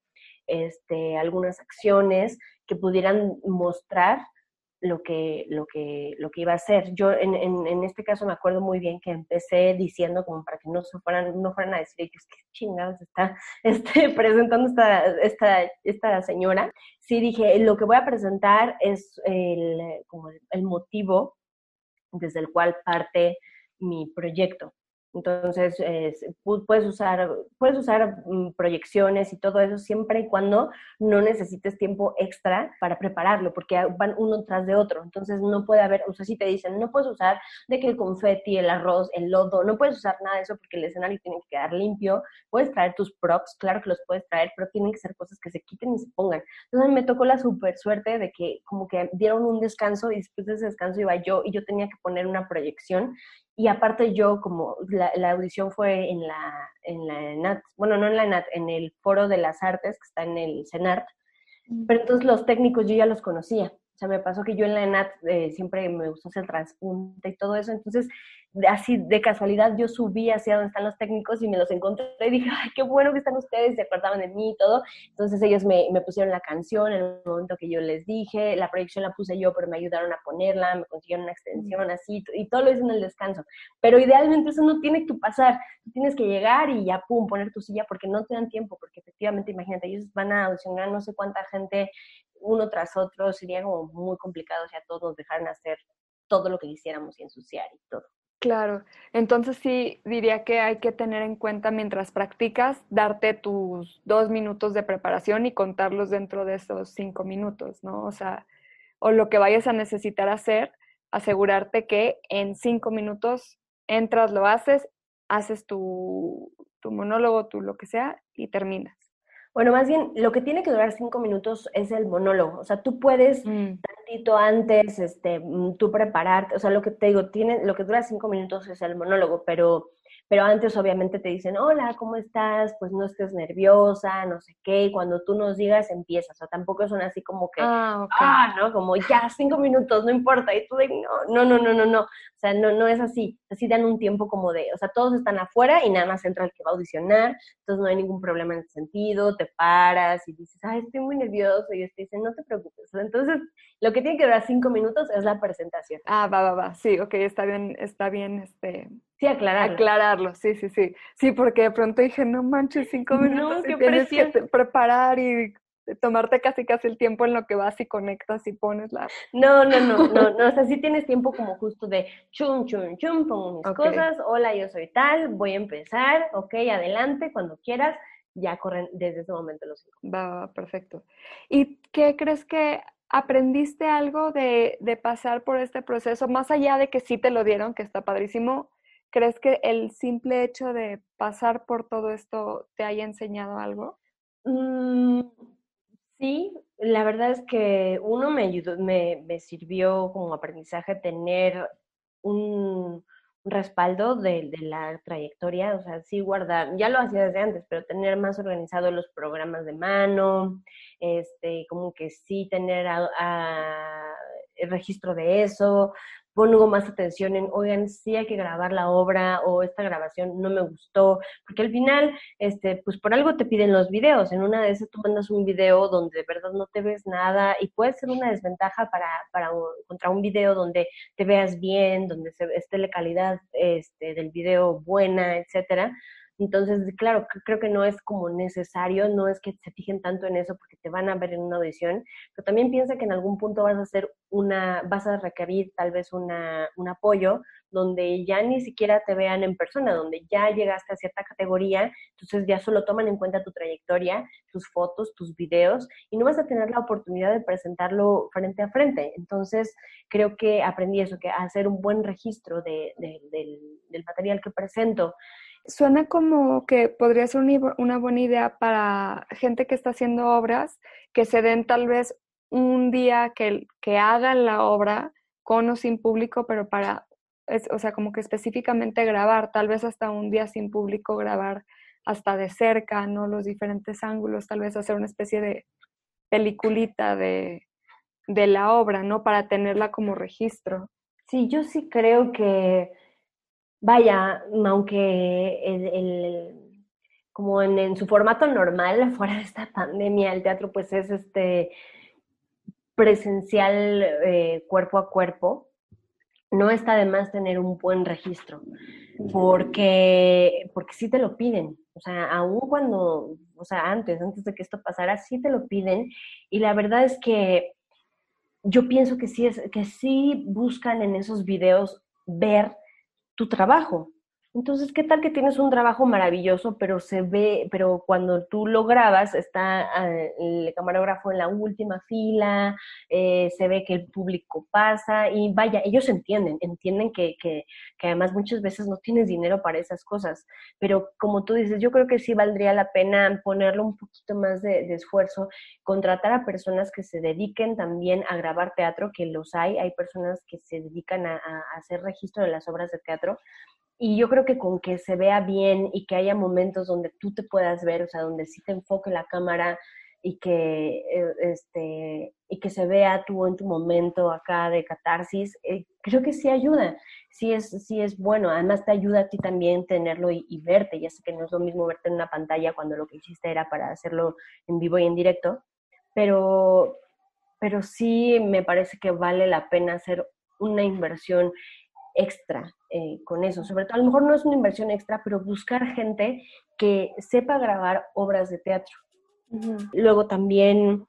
B: este, algunas acciones que pudieran mostrar lo que, lo que, lo que iba a hacer. Yo en, en, este caso me acuerdo muy bien que empecé diciendo como para que no se fueran, no fueran a decir que qué chingados está este, presentando esta, esta, esta señora. Sí dije, lo que voy a presentar es el, como el motivo desde el cual parte mi proyecto. Entonces, puedes usar, puedes usar mm, proyecciones y todo eso siempre y cuando no necesites tiempo extra para prepararlo, porque van uno tras de otro. Entonces, no puede haber, o sea, si te dicen, no puedes usar de que el confeti, el arroz, el lodo, no puedes usar nada de eso porque el escenario tiene que quedar limpio. Puedes traer tus props, claro que los puedes traer, pero tienen que ser cosas que se quiten y se pongan. Entonces, me tocó la super suerte de que como que dieron un descanso y después de ese descanso iba yo y yo tenía que poner una proyección y aparte yo, como la, audición fue en la, en la ENAT, bueno, no en la ENAT, en el Foro de las Artes, que está en el CENART, pero entonces los técnicos yo ya los conocía. O sea, me pasó que yo en la ENAT eh, siempre me gustó hacer transpunte y todo eso, entonces así de casualidad yo subí hacia donde están los técnicos y me los encontré y dije, ay, qué bueno que están ustedes, se acordaban de mí y todo. Entonces ellos me, me, pusieron la canción en el momento que yo les dije, la proyección la puse yo, pero me ayudaron a ponerla, me consiguieron una extensión así y todo lo hice en el descanso. Pero idealmente eso no tiene que pasar, tienes que llegar y ya, pum, poner tu silla porque no te dan tiempo, porque efectivamente, imagínate, ellos van a audicionar no sé cuánta gente uno tras otro, sería como muy complicado si a todos nos dejaran hacer todo lo que quisiéramos y ensuciar y todo.
C: Claro, entonces sí diría que hay que tener en cuenta mientras practicas, darte tus dos minutos de preparación y contarlos dentro de esos cinco minutos, ¿no? O sea, o lo que vayas a necesitar hacer, asegurarte que en cinco minutos entras, lo haces, haces tu, tu monólogo, tu lo que sea y terminas.
B: Bueno, más bien, lo que tiene que durar cinco minutos es el monólogo. O sea, tú puedes mm. tantito antes, este, mm, tú prepararte. O sea, lo que te digo, tiene, lo que dura cinco minutos es el monólogo, pero pero antes obviamente te dicen, hola, ¿cómo estás? Pues no estés nerviosa, no sé qué, y cuando tú nos digas empiezas, o sea, tampoco son así como que, ah, ah ¿no? Como ya, cinco minutos, no importa, y tú de, no, no, no, no, no, o sea, no, no es así, así dan un tiempo como de, o sea, todos están afuera y nada más entra el que va a audicionar, entonces no hay ningún problema en ese sentido, te paras y dices, ay, estoy muy nervioso, y ellos te dicen, no te preocupes, entonces lo que tiene que durar cinco minutos es la presentación.
C: Ah, va, va, va, sí, ok, está bien, está bien, este
B: Sí, aclararlo.
C: Aclararlo, sí, sí, sí. Sí, porque de pronto dije, no manches, cinco minutos no, y tienes que preparar y tomarte casi casi el tiempo en lo que vas y conectas y pones la...
B: No, no, no, no, no, o sea, sí tienes tiempo como justo de chum, chum, chum, pongo mis cosas, hola, yo soy tal, voy a empezar, ok, adelante, cuando quieras, ya corren desde ese momento los cinco.
C: Va, va, perfecto. ¿Y qué crees que aprendiste algo de, de pasar por este proceso, más allá de que sí te lo dieron, que está padrísimo? ¿Crees que el simple hecho de pasar por todo esto te haya enseñado algo?
B: Mm, sí, la verdad es que uno me ayudó, me, sirvió como aprendizaje tener un, respaldo de, la trayectoria, o sea, sí guardar, ya lo hacía desde antes, pero tener más organizado los programas de mano, este, como que sí tener el registro de eso, pongo más atención en, oigan, sí hay que grabar la obra o esta grabación no me gustó, porque al final, este, pues por algo te piden los videos, en una de esas tú mandas un video donde de verdad no te ves nada y puede ser una desventaja para, para contra un video donde te veas bien, donde se, esté la calidad este, del video buena, etcétera, entonces, claro, creo que no es como necesario, no es que se fijen tanto en eso porque te van a ver en una audición, pero también piensa que en algún punto vas a hacer una, vas a requerir tal vez una, un apoyo donde ya ni siquiera te vean en persona, donde ya llegaste a cierta categoría, entonces ya solo toman en cuenta tu trayectoria, tus fotos, tus videos, y no vas a tener la oportunidad de presentarlo frente a frente. Entonces, creo que aprendí eso, que hacer un buen registro del, del material que presento.
C: Suena como que podría ser una buena idea para gente que está haciendo obras, que se den tal vez un día que, que hagan la obra con o sin público, pero para, o sea, como que específicamente grabar, tal vez hasta un día sin público grabar hasta de cerca, ¿no? Los diferentes ángulos, tal vez hacer una especie de peliculita de, de la obra, ¿no? Para tenerla como registro.
B: Sí, yo sí creo que vaya, aunque el, como en, su formato normal, fuera de esta pandemia, el teatro pues es este presencial eh, cuerpo a cuerpo, no está de más tener un buen registro, porque, porque sí te lo piden. O sea, aún cuando, o sea, antes, antes de que esto pasara, sí te lo piden. Y la verdad es que yo pienso que sí, es, que sí buscan en esos videos ver tu trabajo. Entonces, ¿qué tal que tienes un trabajo maravilloso, pero se ve, pero cuando tú lo grabas, está ah, el camarógrafo en la última fila, eh, se ve que el público pasa y vaya, ellos entienden, entienden que, que, que, además muchas veces no tienes dinero para esas cosas, pero como tú dices, yo creo que sí valdría la pena ponerle un poquito más de, esfuerzo, contratar a personas que se dediquen también a grabar teatro, que los hay, hay personas que se dedican a, a hacer registro de las obras de teatro y yo creo que con que se vea bien y que haya momentos donde tú te puedas ver, o sea, donde sí te enfoque la cámara y que, eh, este, y que se vea tú en tu momento acá de catarsis, eh, creo que sí ayuda, sí es, sí es bueno. Además te ayuda a ti también tenerlo y, y, verte. Ya sé que no es lo mismo verte en una pantalla cuando lo que hiciste era para hacerlo en vivo y en directo, pero, pero sí me parece que vale la pena hacer una inversión extra eh, con eso. Sobre todo, a lo mejor no es una inversión extra, pero buscar gente que sepa grabar obras de teatro. Luego también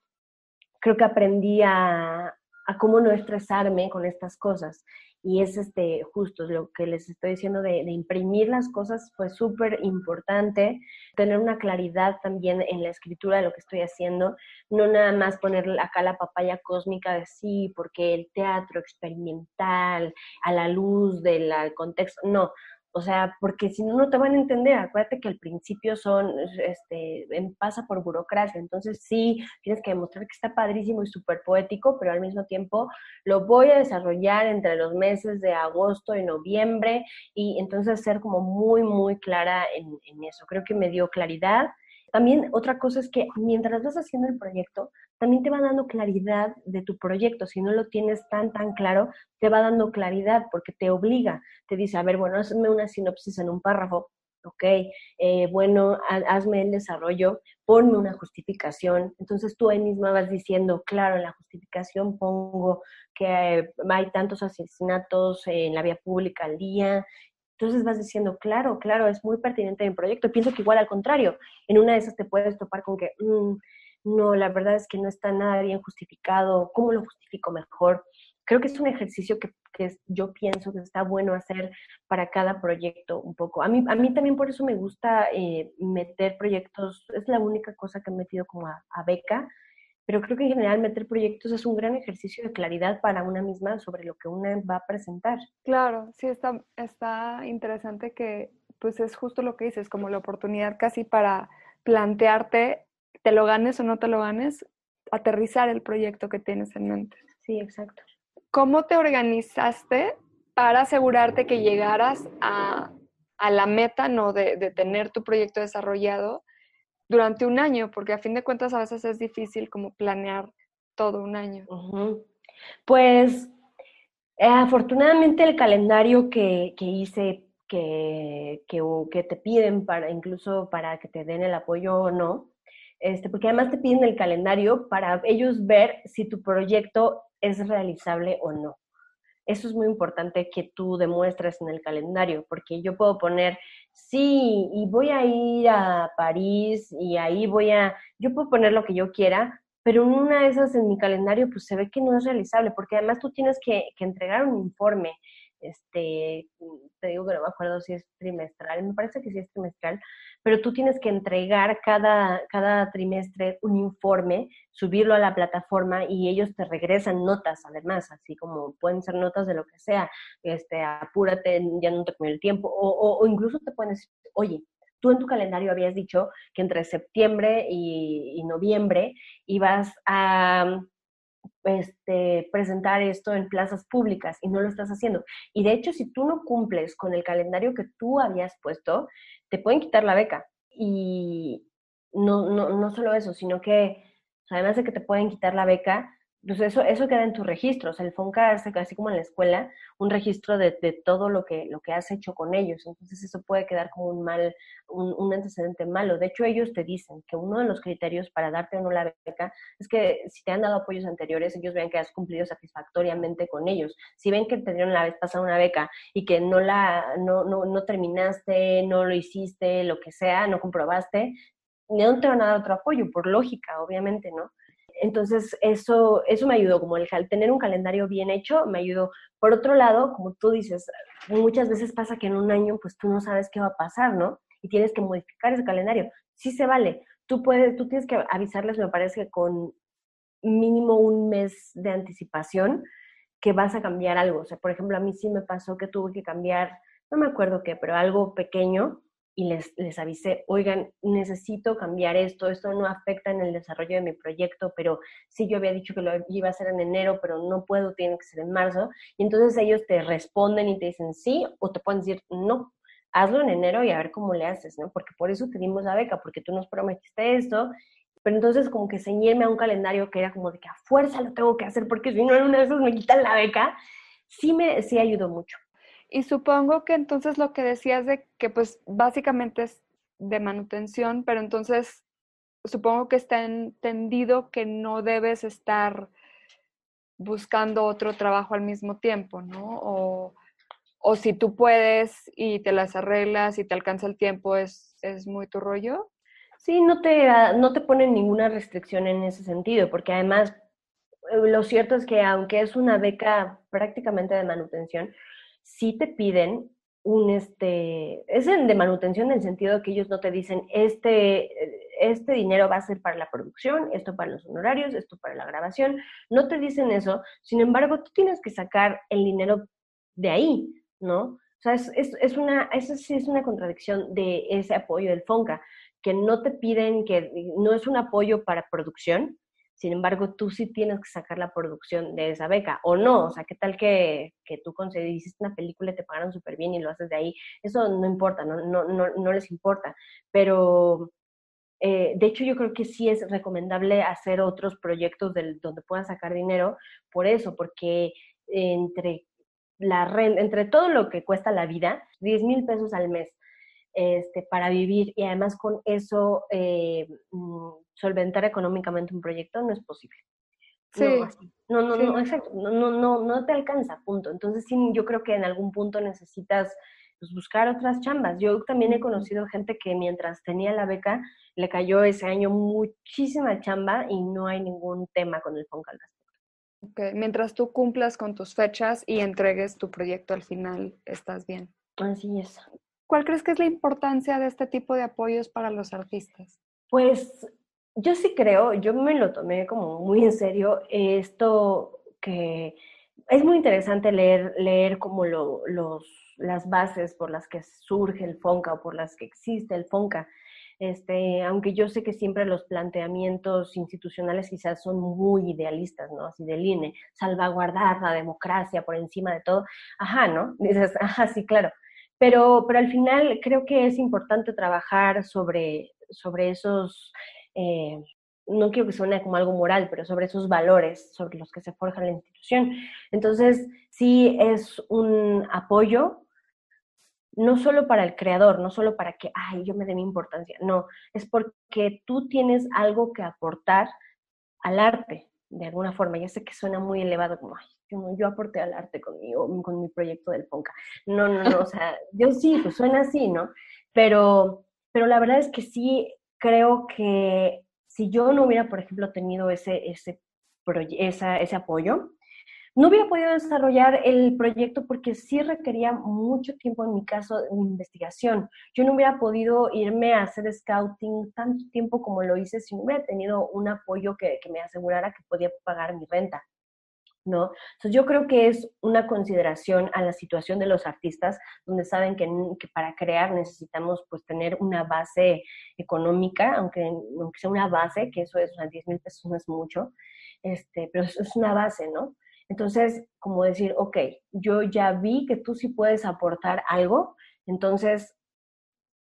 B: creo que aprendí a, a cómo no estresarme con estas cosas y es este justo lo que les estoy diciendo de, imprimir las cosas fue súper importante, tener una claridad también en la escritura de lo que estoy haciendo, no nada más poner acá la papaya cósmica de sí, porque el teatro experimental a la luz del contexto, no, o sea, porque si no, no te van a entender. Acuérdate que al principio son, este, pasa por burocracia. Entonces sí, tienes que demostrar que está padrísimo y súper poético, pero al mismo tiempo lo voy a desarrollar entre los meses de agosto y noviembre y entonces ser como muy, muy clara en, en eso. Creo que me dio claridad también otra cosa es que mientras vas haciendo el proyecto, también te va dando claridad de tu proyecto. Si no lo tienes tan, tan claro, te va dando claridad porque te obliga. Te dice, a ver, bueno, hazme una sinopsis en un párrafo. Ok, eh, bueno, hazme el desarrollo, ponme una justificación. Entonces tú ahí misma vas diciendo, claro, en la justificación pongo que hay tantos asesinatos en la vía pública al día, entonces vas diciendo, claro, claro, es muy pertinente mi proyecto. Pienso que igual al contrario, en una de esas te puedes topar con que, mm, no, la verdad es que no está nada bien justificado, ¿cómo lo justifico mejor? Creo que es un ejercicio que, que yo pienso que está bueno hacer para cada proyecto un poco. A mí, a mí también por eso me gusta eh, meter proyectos, es la única cosa que he metido como a, a beca, pero creo que en general meter proyectos es un gran ejercicio de claridad para una misma sobre lo que una va a presentar.
C: Claro, sí, está, está interesante que pues es justo lo que dices, como la oportunidad casi para plantearte, te lo ganes o no te lo ganes, aterrizar el proyecto que tienes en mente.
B: Sí, exacto.
C: ¿Cómo te organizaste para asegurarte que llegaras a, a la meta, no de, de tener tu proyecto desarrollado, durante un año, porque a fin de cuentas a veces es difícil como planear todo un año.
B: Pues eh, afortunadamente el calendario que, que hice, que, que, te piden para incluso para que te den el apoyo o no, este, porque además te piden el calendario para ellos ver si tu proyecto es realizable o no. Eso es muy importante que tú demuestres en el calendario, porque yo puedo poner, sí, y voy a ir a París y ahí voy a, yo puedo poner lo que yo quiera, pero una de esas en mi calendario pues se ve que no es realizable, porque además tú tienes que, que entregar un informe, este, te digo que no me acuerdo si es trimestral, me parece que sí es trimestral, pero tú tienes que entregar cada, cada trimestre un informe, subirlo a la plataforma y ellos te regresan notas además, así como pueden ser notas de lo que sea, este, apúrate, ya no te pone el tiempo, o, o, incluso te pueden decir, oye, tú en tu calendario habías dicho que entre septiembre y noviembre ibas a este, presentar esto en plazas públicas y no lo estás haciendo. Y de hecho, si tú no cumples con el calendario que tú habías puesto, te pueden quitar la beca. Y no, no, no solo eso, sino que además de que te pueden quitar la beca, pues eso, eso queda en tus registros. El FONCA hace así como en la escuela, un registro de, todo lo que, lo que has hecho con ellos. Entonces eso puede quedar como un mal, un, un, antecedente malo. De hecho, ellos te dicen que uno de los criterios para darte o no la beca es que si te han dado apoyos anteriores, ellos vean que has cumplido satisfactoriamente con ellos. Si ven que te dieron la vez pasada una beca y que no la, no, no, no terminaste, no lo hiciste, lo que sea, no comprobaste, no te van a dar otro apoyo, por lógica, obviamente, ¿no? Entonces, eso, eso me ayudó, como el tener un calendario bien hecho, me ayudó. Por otro lado, como tú dices, muchas veces pasa que en un año, pues tú no sabes qué va a pasar, ¿no? Y tienes que modificar ese calendario. Sí se vale. Tú puedes, tú tienes que avisarles, me parece, con mínimo un mes de anticipación que vas a cambiar algo. O sea, por ejemplo, a mí sí me pasó que tuve que cambiar, no me acuerdo qué, pero algo pequeño y les, les avisé, oigan, necesito cambiar esto, esto no afecta en el desarrollo de mi proyecto, pero sí yo había dicho que lo iba a hacer en enero, pero no puedo, tiene que ser en marzo. Y entonces ellos te responden y te dicen sí, o te pueden decir no, hazlo en enero y a ver cómo le haces, ¿no? Porque por eso te dimos la beca, porque tú nos prometiste esto. Pero entonces como que ceñirme a un calendario que era como de que a fuerza lo tengo que hacer porque si no en una de esas me quitan la beca, sí me sí ayudó mucho.
C: Y supongo que entonces lo que decías de que pues básicamente es de manutención, pero entonces supongo que está entendido que no debes estar buscando otro trabajo al mismo tiempo, ¿no? O, o si tú puedes y te las arreglas y te alcanza el tiempo, ¿es, es muy tu rollo?
B: Sí, no te, no te ponen ninguna restricción en ese sentido, porque además lo cierto es que aunque es una beca prácticamente de manutención, sí te piden un, este, es de manutención en el sentido que ellos no te dicen, este, este dinero va a ser para la producción, esto para los honorarios, esto para la grabación, no te dicen eso, sin embargo, tú tienes que sacar el dinero de ahí, ¿no? O sea, es, es una, eso sí es una contradicción de ese apoyo del FONCA, que no te piden, que no es un apoyo para producción, sin embargo, tú sí tienes que sacar la producción de esa beca, o no, o sea, ¿qué tal que, que tú hiciste una película y te pagaron súper bien y lo haces de ahí? Eso no importa, no, no, no, no les importa, pero eh, de hecho yo creo que sí es recomendable hacer otros proyectos del, donde puedan sacar dinero por eso, porque entre la renta, entre todo lo que cuesta la vida, 10 mil pesos al mes, este, para vivir y además con eso eh, mm, solventar económicamente un proyecto no es posible.
C: Sí.
B: No, no, no, exacto, no, no, no, no te alcanza, punto. Entonces sí, yo creo que en algún punto necesitas pues, buscar otras chambas. Yo también he conocido gente que mientras tenía la beca le cayó ese año muchísima chamba y no hay ningún tema con el FONCA al
C: respecto. Mientras tú cumplas con tus fechas y entregues tu proyecto al final, estás bien.
B: Así es.
C: ¿Cuál crees que es la importancia de este tipo de apoyos para los artistas?
B: Pues yo sí creo, yo me lo tomé como muy en serio, esto que es muy interesante leer, leer como lo, los, las bases por las que surge el FONCA o por las que existe el FONCA. Este, aunque yo sé que siempre los planteamientos institucionales quizás son muy idealistas, ¿no? Así del INE, salvaguardar la democracia por encima de todo. Ajá, ¿no? Dices, ajá, sí, claro. Pero, pero al final creo que es importante trabajar sobre, sobre esos, eh, no quiero que suene como algo moral, pero sobre esos valores sobre los que se forja la institución. Entonces, sí es un apoyo, no solo para el creador, no solo para que, ay, yo me dé mi importancia, no, es porque tú tienes algo que aportar al arte, de alguna forma. Ya sé que suena muy elevado, como, ay, yo, aporté al arte conmigo, con mi proyecto del Ponca. No, no, no, o sea, yo sí, pues suena así, ¿no? Pero, pero la verdad es que sí creo que si yo no hubiera, por ejemplo, tenido ese, ese, ese apoyo, no hubiera podido desarrollar el proyecto porque sí requería mucho tiempo, en mi caso, de investigación. Yo no hubiera podido irme a hacer scouting tanto tiempo como lo hice si no hubiera tenido un apoyo que, que me asegurara que podía pagar mi renta. ¿No? Entonces yo creo que es una consideración a la situación de los artistas, donde saben que, para crear necesitamos pues tener una base económica, aunque, aunque sea una base, que eso es, o 10 mil pesos no es mucho, este, pero es una base, ¿no? Entonces, como decir, ok, yo ya vi que tú sí puedes aportar algo, entonces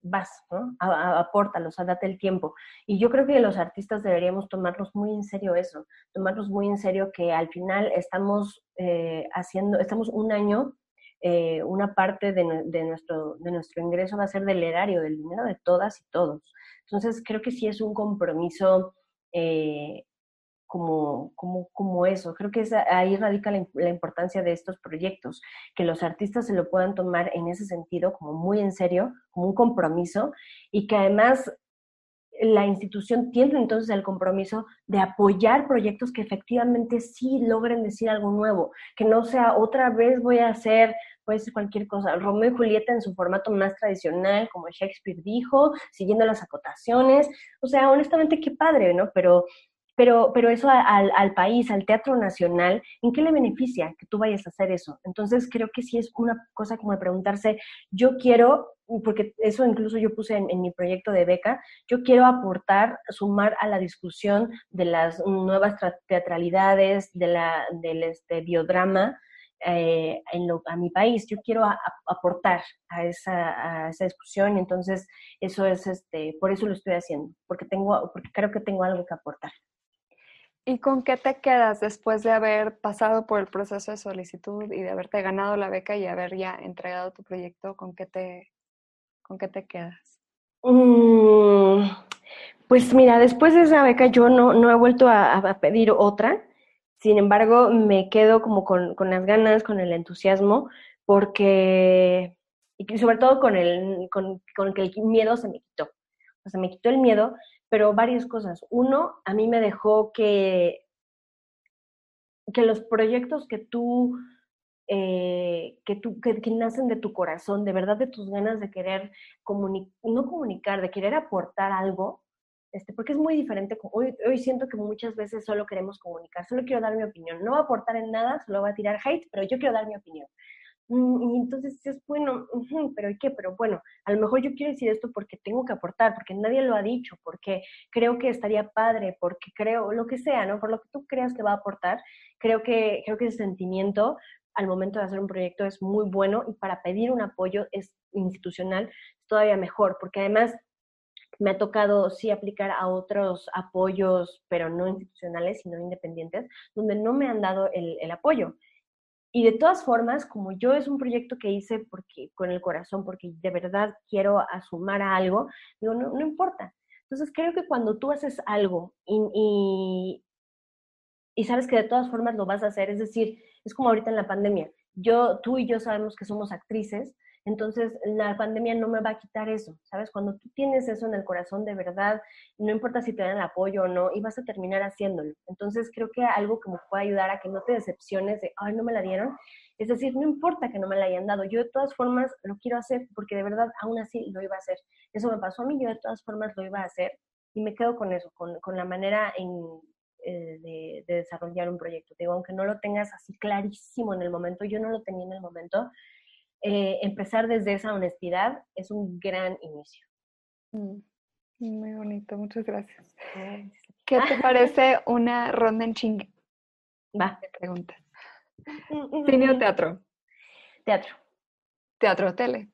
B: vas, ¿no? apórtalos, date el tiempo. Y yo creo que los artistas deberíamos tomarnos muy en serio eso, tomarnos muy en serio que al final estamos eh, haciendo, estamos un año, eh, una parte de, nuestro, de nuestro ingreso va a ser del erario, del dinero de todas y todos. Entonces creo que sí es un compromiso eh, como, como, como eso. Creo que ahí radica la, importancia de estos proyectos, que los artistas se lo puedan tomar en ese sentido como muy en serio, como un compromiso, y que además la institución tiene entonces el compromiso de apoyar proyectos que efectivamente sí logren decir algo nuevo, que no sea otra vez voy a hacer, puede ser cualquier cosa, Romeo y Julieta en su formato más tradicional, como Shakespeare dijo, siguiendo las acotaciones, o sea, honestamente qué padre, ¿no? Pero pero, pero eso al, al, país, al teatro nacional, ¿en qué le beneficia que tú vayas a hacer eso? Entonces creo que sí es una cosa como de preguntarse, yo quiero, porque eso incluso yo puse en, mi proyecto de beca, yo quiero aportar, sumar a la discusión de las nuevas teatralidades, de la, del este, biodrama, eh, en lo, a mi país. Yo quiero aportar a esa, a esa discusión, entonces eso es, este, por eso lo estoy haciendo, porque tengo, porque creo que tengo algo que aportar.
C: ¿Y con qué te quedas después de haber pasado por el proceso de solicitud y de haberte ganado la beca y haber ya entregado tu proyecto? ¿Con qué te, con qué te quedas?
B: Mm, pues mira, después de esa beca yo no, no he vuelto a, pedir otra. Sin embargo, me quedo como con, con, las ganas, con el entusiasmo, porque, y sobre todo con el, con, con que el miedo se me quitó. O sea, me quitó el miedo pero varias cosas. Uno, a mí me dejó que, que los proyectos que tú, eh, que, tú que, nacen de tu corazón, de verdad de tus ganas de querer comunicar, no comunicar, de querer aportar algo, este, porque es muy diferente. Hoy, hoy siento que muchas veces solo queremos comunicar, solo quiero dar mi opinión. No va a aportar en nada, solo va a tirar hate, pero yo quiero dar mi opinión. Mm, y entonces es bueno, pero ¿y qué? Pero bueno, a lo mejor yo quiero decir esto porque tengo que aportar, porque nadie lo ha dicho, porque creo que estaría padre, porque creo, lo que sea, ¿no? Por lo que tú creas que va a aportar, creo que, creo que ese sentimiento al momento de hacer un proyecto es muy bueno y para pedir un apoyo es institucional todavía mejor, porque además me ha tocado sí aplicar a otros apoyos, pero no institucionales, sino independientes, donde no me han dado el, el apoyo. Y de todas formas, como yo es un proyecto que hice porque, con el corazón, porque de verdad quiero asumar a algo, digo, no, no importa. Entonces creo que cuando tú haces algo y, y, sabes que de todas formas lo vas a hacer, es decir, es como ahorita en la pandemia. Yo, tú y yo sabemos que somos actrices, entonces, la pandemia no me va a quitar eso, ¿sabes? Cuando tú tienes eso en el corazón de verdad, no importa si te dan el apoyo o no, y vas a terminar haciéndolo. Entonces, creo que algo que me puede ayudar a que no te decepciones de, ay, no me la dieron, es decir, no importa que no me la hayan dado, yo de todas formas lo quiero hacer porque de verdad aún así lo iba a hacer. Eso me pasó a mí, yo de todas formas lo iba a hacer y me quedo con eso, con, con la manera eh, de, de, desarrollar un proyecto. Digo, aunque no lo tengas así clarísimo en el momento, yo no lo tenía en el momento, eh, empezar desde esa honestidad es un gran inicio.
C: Mm, muy bonito, muchas gracias. ¿Qué te parece una ronda en chingue?
B: Va.
C: Te preguntas. ¿Cine o teatro?
B: Teatro.
C: ¿Teatro o tele?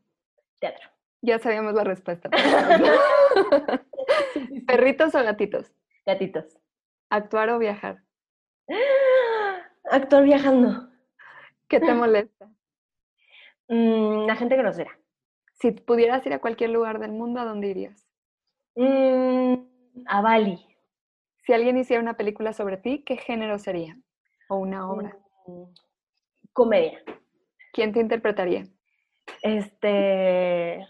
B: Teatro.
C: Ya sabíamos la respuesta. ¿Perritos o gatitos?
B: Gatitos.
C: ¿Actuar o viajar?
B: Actuar viajando.
C: ¿Qué te molesta?
B: Mm, la gente grosera.
C: Si pudieras ir a cualquier lugar del mundo, ¿a dónde irías?
B: Mm, a Bali.
C: Si alguien hiciera una película sobre ti, ¿qué género sería? ¿O una obra?
B: Mm, comedia.
C: ¿Quién te interpretaría?
B: Este,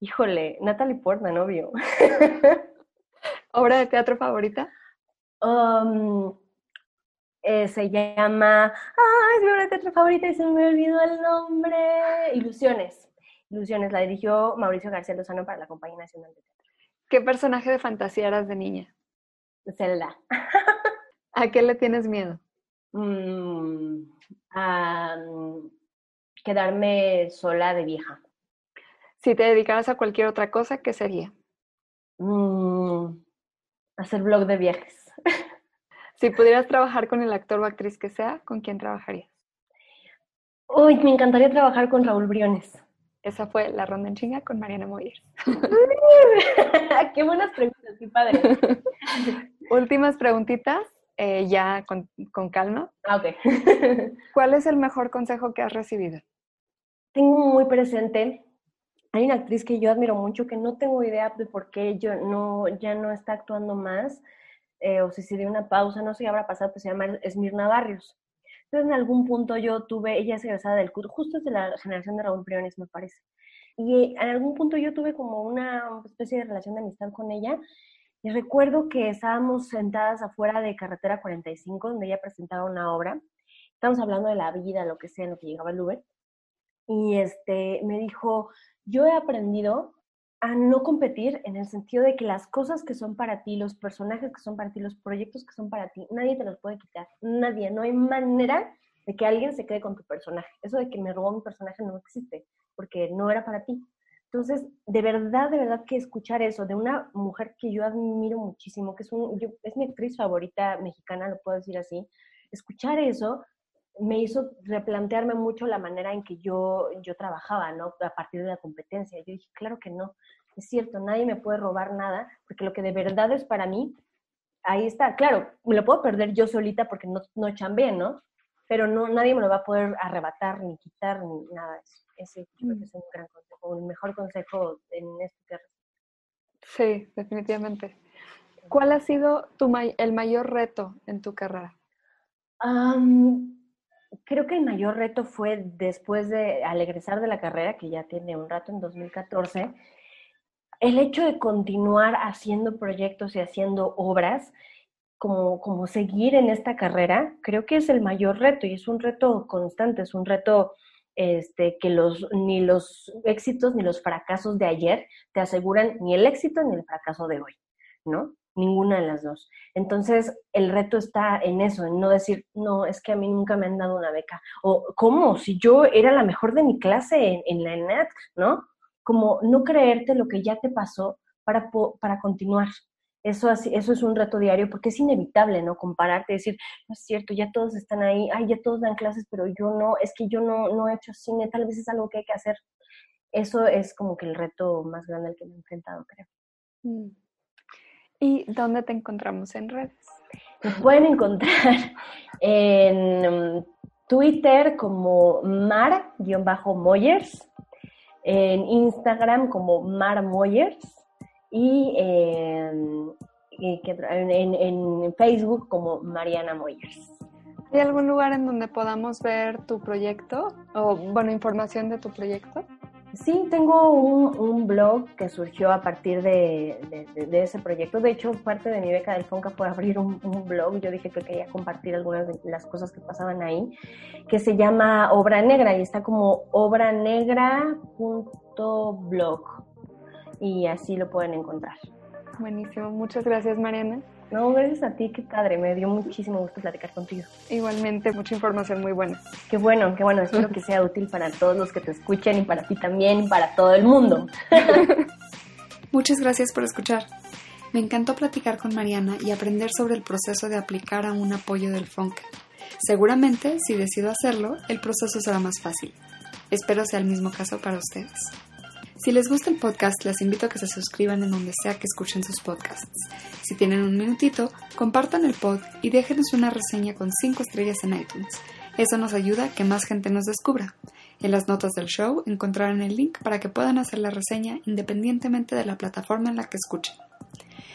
B: híjole, Natalie Portman, obvio.
C: ¿Obra de teatro favorita?
B: Um, eh, se llama, ah, es mi obra de teatro favorita y se me olvidó el nombre, Ilusiones. Ilusiones, la dirigió Mauricio García Lozano para la Compañía Nacional de Teatro.
C: ¿Qué personaje de fantasía eras de niña?
B: Zelda.
C: ¿A qué le tienes miedo?
B: Mm, a mm, quedarme sola de vieja.
C: Si te dedicaras a cualquier otra cosa, ¿qué sería?
B: Mm, hacer blog de viajes.
C: Si pudieras trabajar con el actor o actriz que sea, ¿con quién trabajarías?
B: Uy, me encantaría trabajar con Raúl Briones.
C: Esa fue la ronda en chinga con Mariana Moyer.
B: qué buenas preguntas, qué padre.
C: Últimas preguntitas, eh, ya con, con, calma.
B: Ah, ok.
C: ¿Cuál es el mejor consejo que has recibido?
B: Tengo muy presente, hay una actriz que yo admiro mucho que no tengo idea de por qué yo no, ya no está actuando más, eh, o si se dio una pausa, no sé qué habrá pasado, pues se llama Esmirna Barrios. Entonces, en algún punto yo tuve, ella es egresada del CUT, justo de la generación de Raúl Briones, me parece. Y en algún punto yo tuve como una especie de relación de amistad con ella. Y recuerdo que estábamos sentadas afuera de Carretera 45, donde ella presentaba una obra. Estábamos hablando de la vida, lo que sea, en lo que llegaba el Uber. Y este, me dijo, yo he aprendido a no competir en el sentido de que las cosas que son para ti, los personajes que son para ti, los proyectos que son para ti, nadie te los puede quitar, nadie, no hay manera de que alguien se quede con tu personaje. Eso de que me robó mi personaje no existe, porque no era para ti. Entonces, de verdad, de verdad que escuchar eso de una mujer que yo admiro muchísimo, que es, un, es mi actriz favorita mexicana, lo puedo decir así, escuchar eso me hizo replantearme mucho la manera en que yo, yo trabajaba, ¿no? A partir de la competencia. Yo dije, claro que no, es cierto, nadie me puede robar nada, porque lo que de verdad es para mí, ahí está. Claro, me lo puedo perder yo solita porque no, no bien, ¿no? Pero no, nadie me lo va a poder arrebatar, ni quitar, ni nada. Ese creo que es un gran consejo, un mejor consejo en este
C: Sí, definitivamente. ¿Cuál ha sido tu el mayor reto en tu carrera?
B: Creo que el mayor reto fue después de, al egresar de la carrera, que ya tiene un rato en 2014, el hecho de continuar haciendo proyectos y haciendo obras, como, como seguir en esta carrera, creo que es el mayor reto y es un reto constante, es un reto este, que los, ni los éxitos ni los fracasos de ayer te aseguran ni el éxito ni el fracaso de hoy, ¿no? Ninguna de las dos. Entonces, el reto está en eso, en no decir, no, es que a mí nunca me han dado una beca. O, ¿cómo? Si yo era la mejor de mi clase en, la ENAT, ¿no? Como no creerte lo que ya te pasó para, para continuar. Eso, eso es un reto diario porque es inevitable, ¿no? Compararte, decir, no es cierto, ya todos están ahí, ay, ya todos dan clases, pero yo no, es que yo no, no he hecho cine, tal vez es algo que hay que hacer. Eso es como que el reto más grande al que me he enfrentado, creo.
C: Mm. ¿Y dónde te encontramos en redes?
B: Nos pueden encontrar en um, Twitter como mar-moyers, en Instagram como Mar Moyers y en, en, Facebook como Mariana Moyers.
C: ¿Hay algún lugar en donde podamos ver tu proyecto o, bueno, información de tu proyecto?
B: Sí, tengo un, blog que surgió a partir de, ese proyecto. De hecho, parte de mi beca del FONCA fue abrir un, blog. Yo dije que quería compartir algunas de las cosas que pasaban ahí, que se llama Obra Negra y está como obranegra.blog. Y así lo pueden encontrar.
C: Buenísimo, muchas gracias Mariana.
B: No, gracias a ti, qué padre, me dio muchísimo gusto platicar contigo.
C: Igualmente, mucha información muy buena.
B: Qué bueno, qué bueno, espero que sea útil para todos los que te escuchen y para ti también y para todo el mundo.
C: Muchas gracias por escuchar. Me encantó platicar con Mariana y aprender sobre el proceso de aplicar a un apoyo del FONC. Seguramente, si decido hacerlo, el proceso será más fácil. Espero sea el mismo caso para ustedes. Si les gusta el podcast, les invito a que se suscriban en donde sea que escuchen sus podcasts. Si tienen un minutito, compartan el pod y déjenos una reseña con 5 estrellas en iTunes. Eso nos ayuda a que más gente nos descubra. En las notas del show encontrarán el link para que puedan hacer la reseña independientemente de la plataforma en la que escuchen.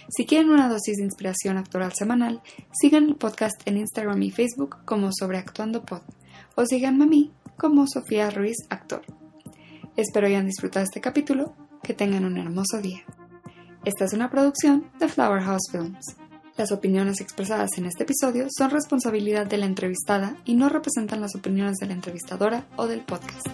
C: Si quieren una dosis de inspiración actoral semanal, sigan el podcast en Instagram y Facebook como Sobreactuando Pod o síganme a mí como Sofía Ruiz Actor. Espero hayan disfrutado este capítulo, que tengan un hermoso día. Esta es una producción de Flower House Films. Las opiniones expresadas en este episodio son responsabilidad de la entrevistada y no representan las opiniones de la entrevistadora o del podcast.